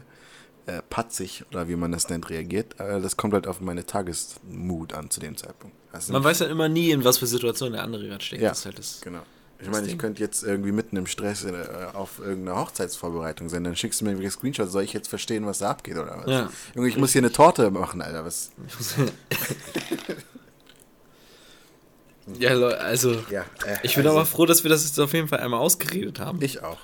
äh, patzig oder wie man das nennt, reagiert. Äh, das kommt halt auf meine Tagesmut an zu dem Zeitpunkt. Also Man weiß ja immer nie, in was für Situationen der andere gerade steckt. Ja, Das halt das. genau. Ich meine, ich könnte jetzt irgendwie mitten im Stress äh, auf irgendeine Hochzeitsvorbereitung sein. Dann schickst du mir irgendwelche Screenshots. Soll ich jetzt verstehen, was da abgeht oder was? Ja. Junge, ich muss hier eine Torte machen, Alter. Was? Ja, also. Ja, äh, Ich bin also, aber froh, dass wir das jetzt auf jeden Fall einmal ausgeredet haben. Ich auch.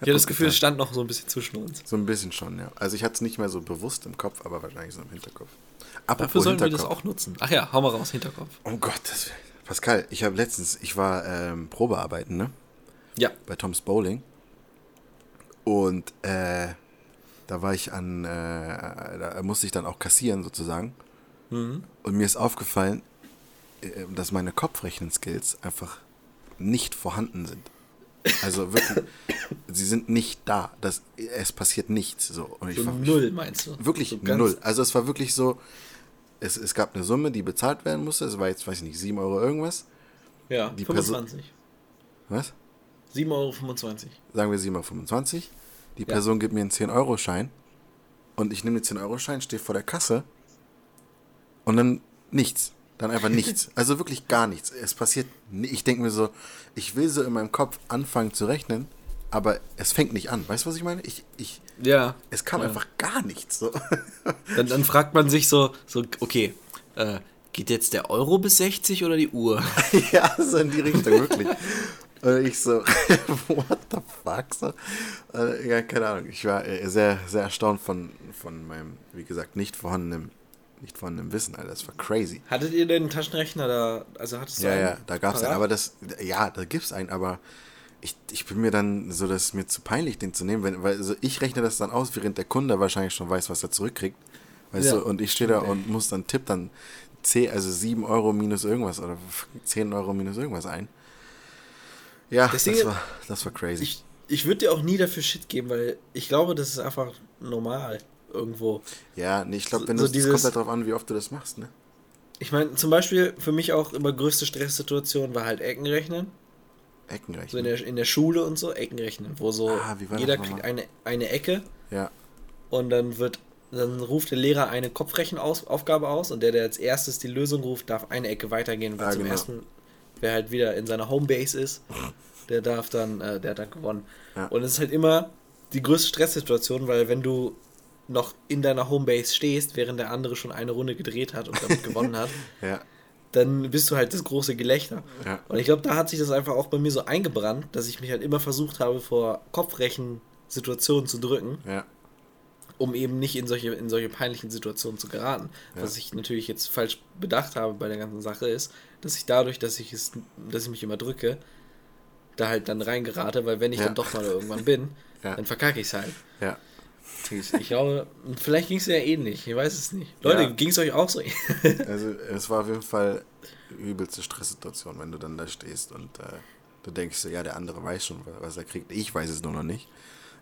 Hat hatte das Gefühl, es stand noch so ein bisschen zwischen uns. So ein bisschen schon, ja. Also ich hatte es nicht mehr so bewusst im Kopf, aber wahrscheinlich so im Hinterkopf. Dafür Apropos sollten wir das Hinterkopf. auch nutzen. Ach ja, hau mal raus, Hinterkopf. Oh Gott, das Pascal, ich habe letztens, ich war ähm, Probearbeiten, ne? Ja. Bei Tom's Bowling. Und äh, da war ich an, äh, da musste ich dann auch kassieren sozusagen. Mhm. Und mir ist aufgefallen, äh, dass meine Kopfrechnen-Skills einfach nicht vorhanden sind. Also wirklich, sie sind nicht da. Das, es passiert nichts. So. Und ich So war- null, meinst du? Wirklich so null. Also es war wirklich so, es, es gab eine Summe, die bezahlt werden musste. Es war jetzt, weiß ich nicht, 7 Euro irgendwas. Ja, Die Person- 25. Was? 7,25 Euro. Sagen wir 7,25 Euro. Die Ja. Person gibt mir einen 10-Euro-Schein und ich nehme den 10-Euro-Schein, stehe vor der Kasse und dann nichts. Dann einfach nichts. Also wirklich gar nichts. Es passiert, ich denke mir so, ich will so in meinem Kopf anfangen zu rechnen, aber es fängt nicht an. Weißt du, was ich meine? Ich, ich, Ja. es kam ja. einfach gar nichts. So. Dann, dann fragt man sich so, so okay, äh, geht jetzt der Euro bis 60 oder die Uhr? ja, so in die Richtung, wirklich. Und ich so, what the fuck? So, äh, ja, keine Ahnung. Ich war äh, sehr, sehr erstaunt von, von meinem, wie gesagt, nicht vorhandenen, nicht vorhandenen Wissen, Alter. Das war crazy. Hattet ihr einen Taschenrechner da? Also hattest du Ja, einen ja, da gab's einen. parat? Aber das, ja, da gibt's einen, aber ich, ich bin mir dann so, das ist mir zu peinlich, den zu nehmen, wenn, weil also ich rechne das dann aus, während der Kunde wahrscheinlich schon weiß, was er zurückkriegt. Weißt Ja, du, und ich stehe da und muss dann tipp dann 10, also 7 Euro minus irgendwas oder 10 Euro minus irgendwas ein. Ja, das, Deswegen- war, das war crazy. Ich, ich würde dir auch nie dafür Shit geben, weil ich glaube, das ist einfach normal irgendwo. ja, nee, ich glaube, wenn so du, das dieses- kommt halt drauf an, wie oft du das machst, ne? Ich meine, zum Beispiel für mich auch immer größte Stresssituation war halt Eckenrechnen. Eckenrecht. So in der, in der Schule und so, Eckenrechnen, wo so Ah, das jeder kriegt eine, eine Ecke ja, und dann wird dann ruft der Lehrer eine Kopfrechenaufgabe aus und der, der als erstes die Lösung ruft, darf eine Ecke weitergehen. Wer Ah, zum genau. ersten, wer halt wieder in seiner Homebase ist, der darf dann, äh, der hat dann gewonnen. Ja. Und es ist halt immer die größte Stresssituation, weil wenn du noch in deiner Homebase stehst, während der andere schon eine Runde gedreht hat und damit gewonnen hat, ja, dann bist du halt das große Gelächter. Ja. Und ich glaube, da hat sich das einfach auch bei mir so eingebrannt, dass ich mich halt immer versucht habe, vor Kopfrechen-Situationen zu drücken, ja, um eben nicht in solche, in solche peinlichen Situationen zu geraten. Ja. Was ich natürlich jetzt falsch bedacht habe bei der ganzen Sache ist, dass ich dadurch, dass ich es, dass ich mich immer drücke, da halt dann reingerate, weil wenn ich Ja. dann doch mal irgendwann bin, Ja. dann verkacke ich es halt. ja. Ich glaube, vielleicht ging es ja ähnlich, ich weiß es nicht. Leute, Ja. ging es euch auch so? Also es war auf jeden Fall übelste Stresssituation, wenn du dann da stehst und äh, du denkst so, ja, der andere weiß schon, was er kriegt. Ich weiß es nur noch nicht.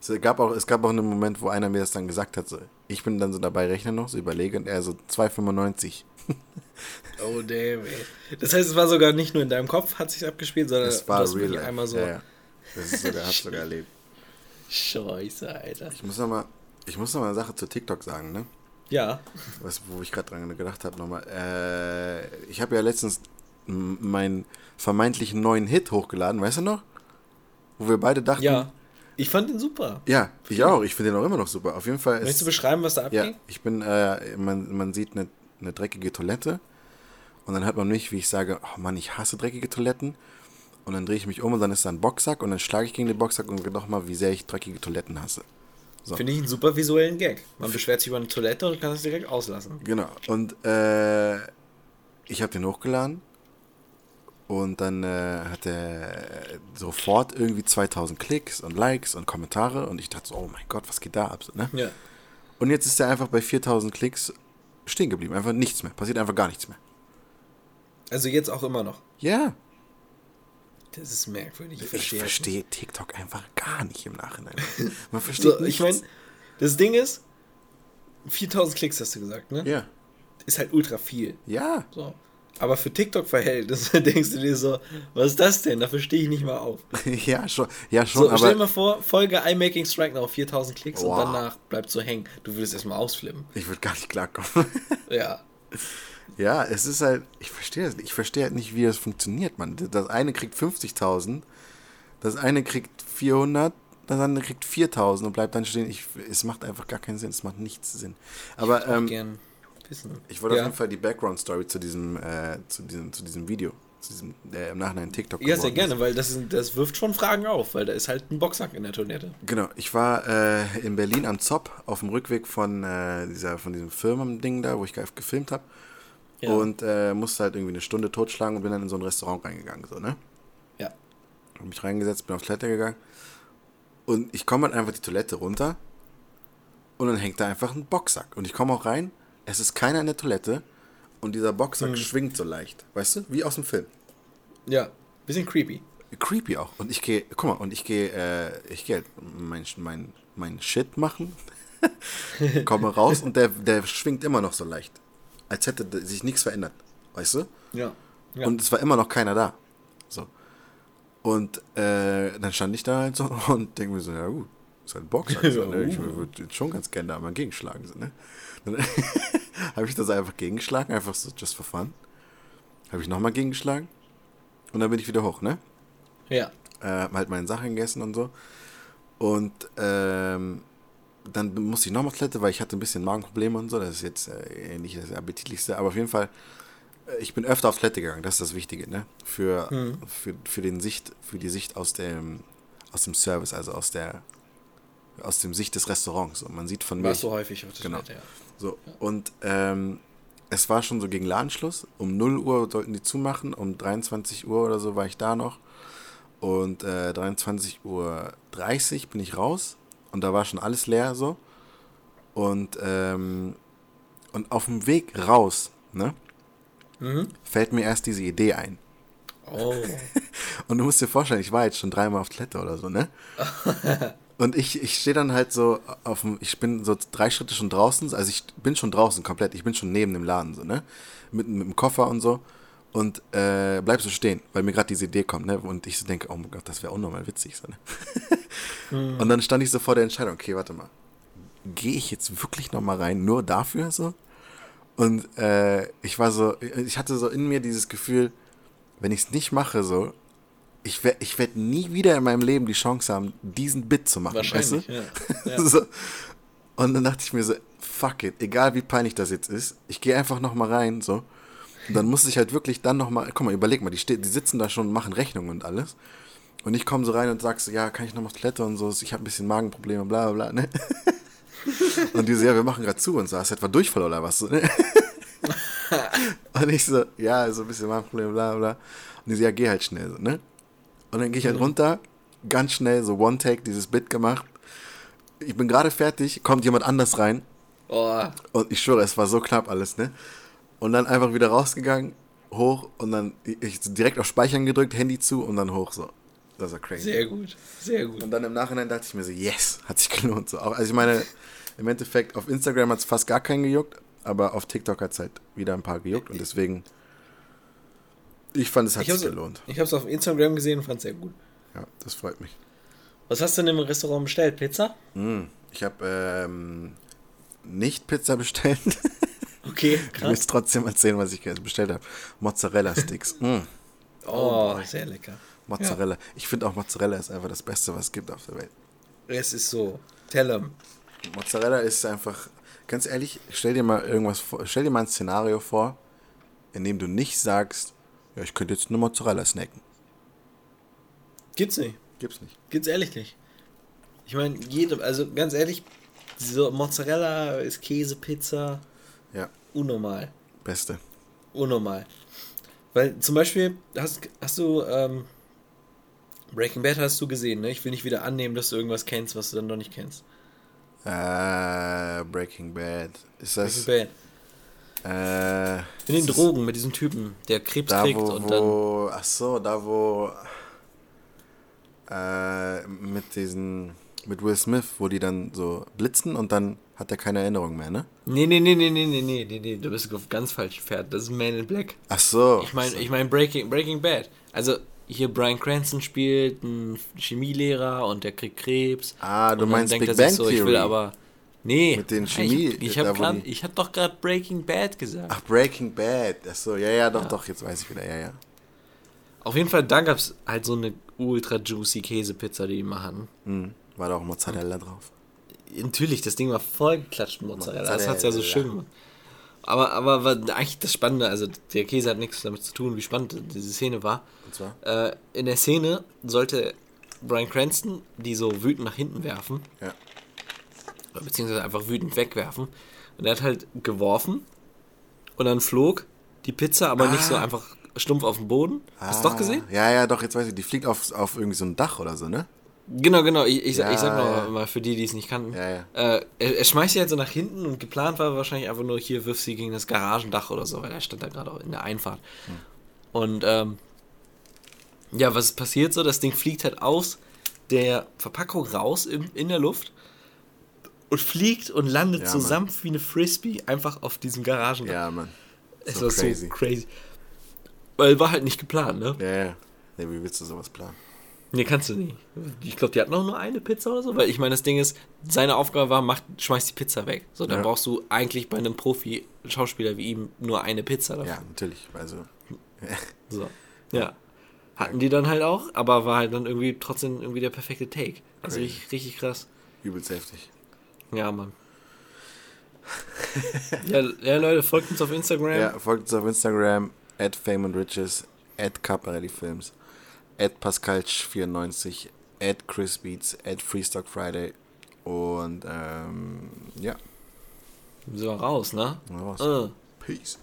Es gab, auch, es gab auch einen Moment, wo einer mir das dann gesagt hat. So, ich bin dann so dabei, rechne noch, so überlege und er so 2,95. Oh damn, ey. Das heißt, es war sogar nicht nur in deinem Kopf, hat sich abgespielt, sondern Das du war real einmal so. Ja, ja. Das ist sogar, hat's sogar erlebt. Scheiße, Alter. Ich muss noch mal, ich muss noch mal eine Sache zu TikTok sagen, ne? Ja, was, wo ich gerade dran gedacht habe nochmal. Äh, ich habe ja letztens meinen vermeintlichen neuen Hit hochgeladen, weißt du noch? Wo wir beide dachten. ja. Ich fand den super. Ja, ich auch. Ich finde den auch immer noch super. Auf jeden Fall Möchtest du beschreiben, was da Ja, abgeht? ich bin, äh, man, man sieht eine, eine dreckige Toilette und dann hört man mich, wie ich sage, oh Mann, ich hasse dreckige Toiletten. Und dann drehe ich mich um und dann ist da ein Boxsack und dann schlage ich gegen den Boxsack und sage mal, wie sehr ich dreckige Toiletten hasse. So. Finde ich einen super visuellen Gag. Man beschwert sich über eine Toilette und kann es direkt auslassen. Genau. Und äh, ich habe den hochgeladen und dann äh, hat er sofort irgendwie 2000 Klicks und Likes und Kommentare und ich dachte so, oh mein Gott, was geht da ab? So, ne? Ja. Und jetzt ist er einfach bei 4000 Klicks stehen geblieben. Einfach nichts mehr. Passiert einfach gar nichts mehr. Also jetzt auch immer noch. Ja. Das ist merkwürdig. Ich Ich verstehe. es verstehe TikTok einfach gar nicht im Nachhinein. Man versteht So, nichts. ich meine, das Ding ist, 4000 Klicks hast du gesagt, ne? Ja. Ist halt ultra viel. Ja. So. Aber für TikTok-Verhältnisse denkst du dir so, was ist das denn? Dafür stehe ich nicht mal auf. ja, schon. Ja, schon, So, stell dir mal vor, Folge I'm Making Strike Now, 4000 Klicks Wow. und danach bleibt so hängen. Du würdest erstmal ausflippen. ich würde gar nicht klarkommen. Ja. Ja, es ist halt, ich verstehe das nicht. Ich verstehe halt nicht, wie das funktioniert, man. Das eine kriegt 50.000, das eine kriegt 400, das andere kriegt 4.000 und bleibt dann stehen. Ich, es macht einfach gar keinen Sinn, es macht nichts Sinn. Aber Auch ähm, ich wollte ja. auf jeden Fall die Background-Story zu diesem, äh, zu diesem, zu diesem Video, zu diesem, äh, im Nachhinein TikTok Ja, sehr gerne, weil das, ist, das wirft schon Fragen auf, weil da ist halt ein Boxsack in der ist. Genau, ich war äh, in Berlin am Zopp auf dem Rückweg von, äh, dieser, von diesem Firmen-Ding da, wo ich ge- gefilmt habe. Ja. Und äh, musste halt irgendwie eine Stunde totschlagen und bin dann in so ein Restaurant reingegangen, so, ne? Ja. Hab mich reingesetzt, bin auf Toilette gegangen. Und ich komme halt einfach die Toilette runter. Und dann hängt da einfach ein Boxsack. Und ich komme auch rein. Es ist keiner in der Toilette. Und dieser Boxsack schwingt so leicht. Weißt du? Wie aus dem Film. Ja. Bisschen creepy. creepy auch. Und ich gehe, guck mal, und ich gehe, äh, ich gehe halt mein, mein, mein Shit machen, komme raus und der, der schwingt immer noch so leicht. Als hätte sich nichts verändert. Weißt du? Ja. ja. Und es war immer noch keiner da. So. Und äh, dann stand ich da halt so und denke mir so, ja gut, ist halt Box. Halt so, ne? Ich würde schon ganz gerne da mal gegenschlagen. So, ne? Dann habe ich das einfach gegengeschlagen, einfach so just for fun. Habe ich nochmal gegengeschlagen und dann bin ich wieder hoch, ne? ja. äh, hab halt meine Sachen gegessen und so. Und ähm, dann musste ich nochmal Toilette, weil ich hatte ein bisschen Magenprobleme und so. Das ist jetzt äh, nicht das appetitlichste, aber auf jeden Fall, äh, ich bin öfter auf Toilette gegangen, das ist das Wichtige, ne? Für, für, für den Sicht, für die Sicht aus dem, aus dem Service, also aus der aus dem Sicht des Restaurants. Und man sieht von mir. Warst du häufig auf der Genau. Toilette, ja. So, und ähm, es war schon so gegen Ladenschluss. Um 0 Uhr sollten die zumachen, um 23 Uhr oder so war ich da noch. Und äh, 23 Uhr 30 bin ich raus und da war schon alles leer so. Und, ähm, und auf dem Weg raus, ne, fällt mir erst diese Idee ein. Oh. Und du musst dir vorstellen, ich war jetzt schon dreimal auf Toilette oder so, ne? Und ich, ich stehe dann halt so auf dem, ich bin so drei Schritte schon draußen, also ich bin schon draußen komplett, ich bin schon neben dem Laden so, ne? Mit, mit dem Koffer und so. Und äh, bleib so stehen, weil mir gerade diese Idee kommt, ne? Und ich so denke, oh mein Gott, das wäre unnormal witzig, so, ne? Und dann stand ich so vor der Entscheidung, okay, warte mal. Gehe ich jetzt wirklich nochmal rein, nur dafür so? Und äh, ich war so, ich hatte so in mir dieses Gefühl, wenn ich es nicht mache, so, ich werde ich werd nie wieder in meinem Leben die Chance haben, diesen Bit zu machen. Wahrscheinlich, weißt du? ja. ja. so. Und dann dachte ich mir so, fuck it, egal wie peinlich das jetzt ist, ich gehe einfach nochmal rein, so. Und dann muss ich halt wirklich dann nochmal, guck mal, überleg mal, die, ste- die sitzen da schon und machen Rechnungen und alles. Und ich komme so rein und sag so, ja, kann ich noch mal auf Toilette und so, ich habe ein bisschen Magenprobleme, bla bla bla, ne? Und die so, ja, wir machen gerade zu und so, hast du etwa Durchfall oder was? Ne? Und ich so, ja, so ein bisschen Magenprobleme, bla bla. Und die so, ja, geh halt schnell, so, ne? Und dann gehe ich halt runter, ganz schnell, so One-Take, dieses Bit gemacht. Ich bin gerade fertig, kommt jemand anders rein Oh, und ich schwöre, es war so knapp alles, ne? Und dann einfach wieder rausgegangen, hoch und dann ich direkt auf Speichern gedrückt, Handy zu und dann hoch so. Das war crazy. sehr gut. Sehr gut. Und dann im Nachhinein dachte ich mir so, yes, hat sich gelohnt. So. Auch- Also ich meine, im Endeffekt, auf Instagram hat es fast gar keinen gejuckt, aber auf TikTok hat es halt wieder ein paar gejuckt und deswegen, ich fand, es hat Ich sich habe gelohnt. es auf Instagram gesehen und fand es sehr gut. Ja, das freut mich. Was hast du denn im Restaurant bestellt? Pizza? Mm, Ich habe ähm, nicht Pizza bestellt. Okay, Ich will krass. jetzt trotzdem erzählen, was ich bestellt habe. Mozzarella-Sticks. Mm, Oh, sehr lecker. Mozzarella. Ich finde auch Mozzarella ist einfach das Beste, was es gibt auf der Welt. Es ist so. Tell 'em. Mozzarella ist einfach, ganz ehrlich, stell dir mal irgendwas vor, stell dir mal ein Szenario vor, in dem du nicht sagst, ja, ich könnte jetzt nur Mozzarella snacken. Gibt's nicht. Gibt's nicht. Gibt's ehrlich nicht. Ich meine, jede, also ganz ehrlich, so Mozzarella ist Käse, Pizza, Ja, unnormal. beste. Unnormal. Weil zum Beispiel, hast, hast du ähm, Breaking Bad hast du gesehen, ne? Ich will nicht wieder annehmen, dass du irgendwas kennst, was du dann noch nicht kennst. Äh, Breaking Bad. Ist das, Breaking Bad. äh, In den Drogen mit diesem Typen, der Krebs Da, kriegt wo, und dann. wo, ach so, da wo, äh, mit diesen, mit Will Smith, wo die dann so blitzen und dann hat er keine Erinnerung mehr, ne? Nee, nee, nee, nee, nee, nee, nee, nee, nee, du bist auf ganz falsch Pferd. Das ist Man in Black. Ach so. Ich meine, ich mein Breaking, Breaking Bad. Also hier Brian Cranston spielt einen Chemielehrer und der kriegt Krebs. Ah, du meinst denkt Big Bang so, Ich will Theory. aber. Nee. Mit den Ich, Chemie- ich da, habe ich hab doch gerade Breaking Bad gesagt. Ach, Breaking Bad. Ach so, ja, ja, doch, doch, jetzt weiß ich wieder, ja, ja. Auf jeden Fall, da gab es halt so eine ultra juicy Käsepizza, die die machen. Hm, war da auch Mozzarella drauf. Natürlich, das Ding war voll geklatscht mit Mozzarella. Das hat's ja so schön gemacht. Aber, aber war eigentlich das Spannende, also der Käse hat nichts damit zu tun, wie spannend diese Szene war. Und zwar? Äh, in der Szene sollte Brian Cranston die so wütend nach hinten werfen, Ja. oder beziehungsweise einfach wütend wegwerfen. Und er hat halt geworfen und dann flog die Pizza, aber nicht so Ah. einfach stumpf auf den Boden. Hast du doch gesehen? Ja, ja, doch, jetzt weiß ich. Die fliegt auf, auf irgendwie so ein Dach oder so, ne? Genau, genau. Ich, ich, Ja, ich sag noch ja. mal für die, die es nicht kannten. Ja. Äh, er, er schmeißt sie halt so nach hinten und geplant war wahrscheinlich einfach nur, hier wirf sie gegen das Garagendach oder so, weil er stand da gerade auch in der Einfahrt. Hm. Und ähm, Ja, was ist passiert so? Das Ding fliegt halt aus der Verpackung raus in, in der Luft und fliegt und landet Ja, so Mann. sanft wie eine Frisbee einfach auf diesem Garagendach. Ja, Mann. es so war crazy. so crazy. Weil war halt nicht geplant, ne? Ja, ja. Nee, wie willst du sowas planen? Nee, kannst du nicht. Ich glaube, die hatten auch nur eine Pizza oder so, weil ich meine, das Ding ist, seine Aufgabe war, mach, schmeiß die Pizza weg. So, dann Ja. brauchst du eigentlich bei einem Profi-Schauspieler wie ihm nur eine Pizza dafür. Ja, natürlich. Also, So. Ja. Hatten die dann halt auch, aber war halt dann irgendwie trotzdem irgendwie der perfekte Take. Also richtig, richtig krass. übelst heftig. Ja, Mann. ja, ja, Leute, folgt uns auf Instagram. Ja, folgt uns auf Instagram, at Fame and Riches, at Caparelli Films, at Pascalch94, at Chris Beats, at Freestock Friday und ähm, ja, So raus, ne? raus. Äh. Peace.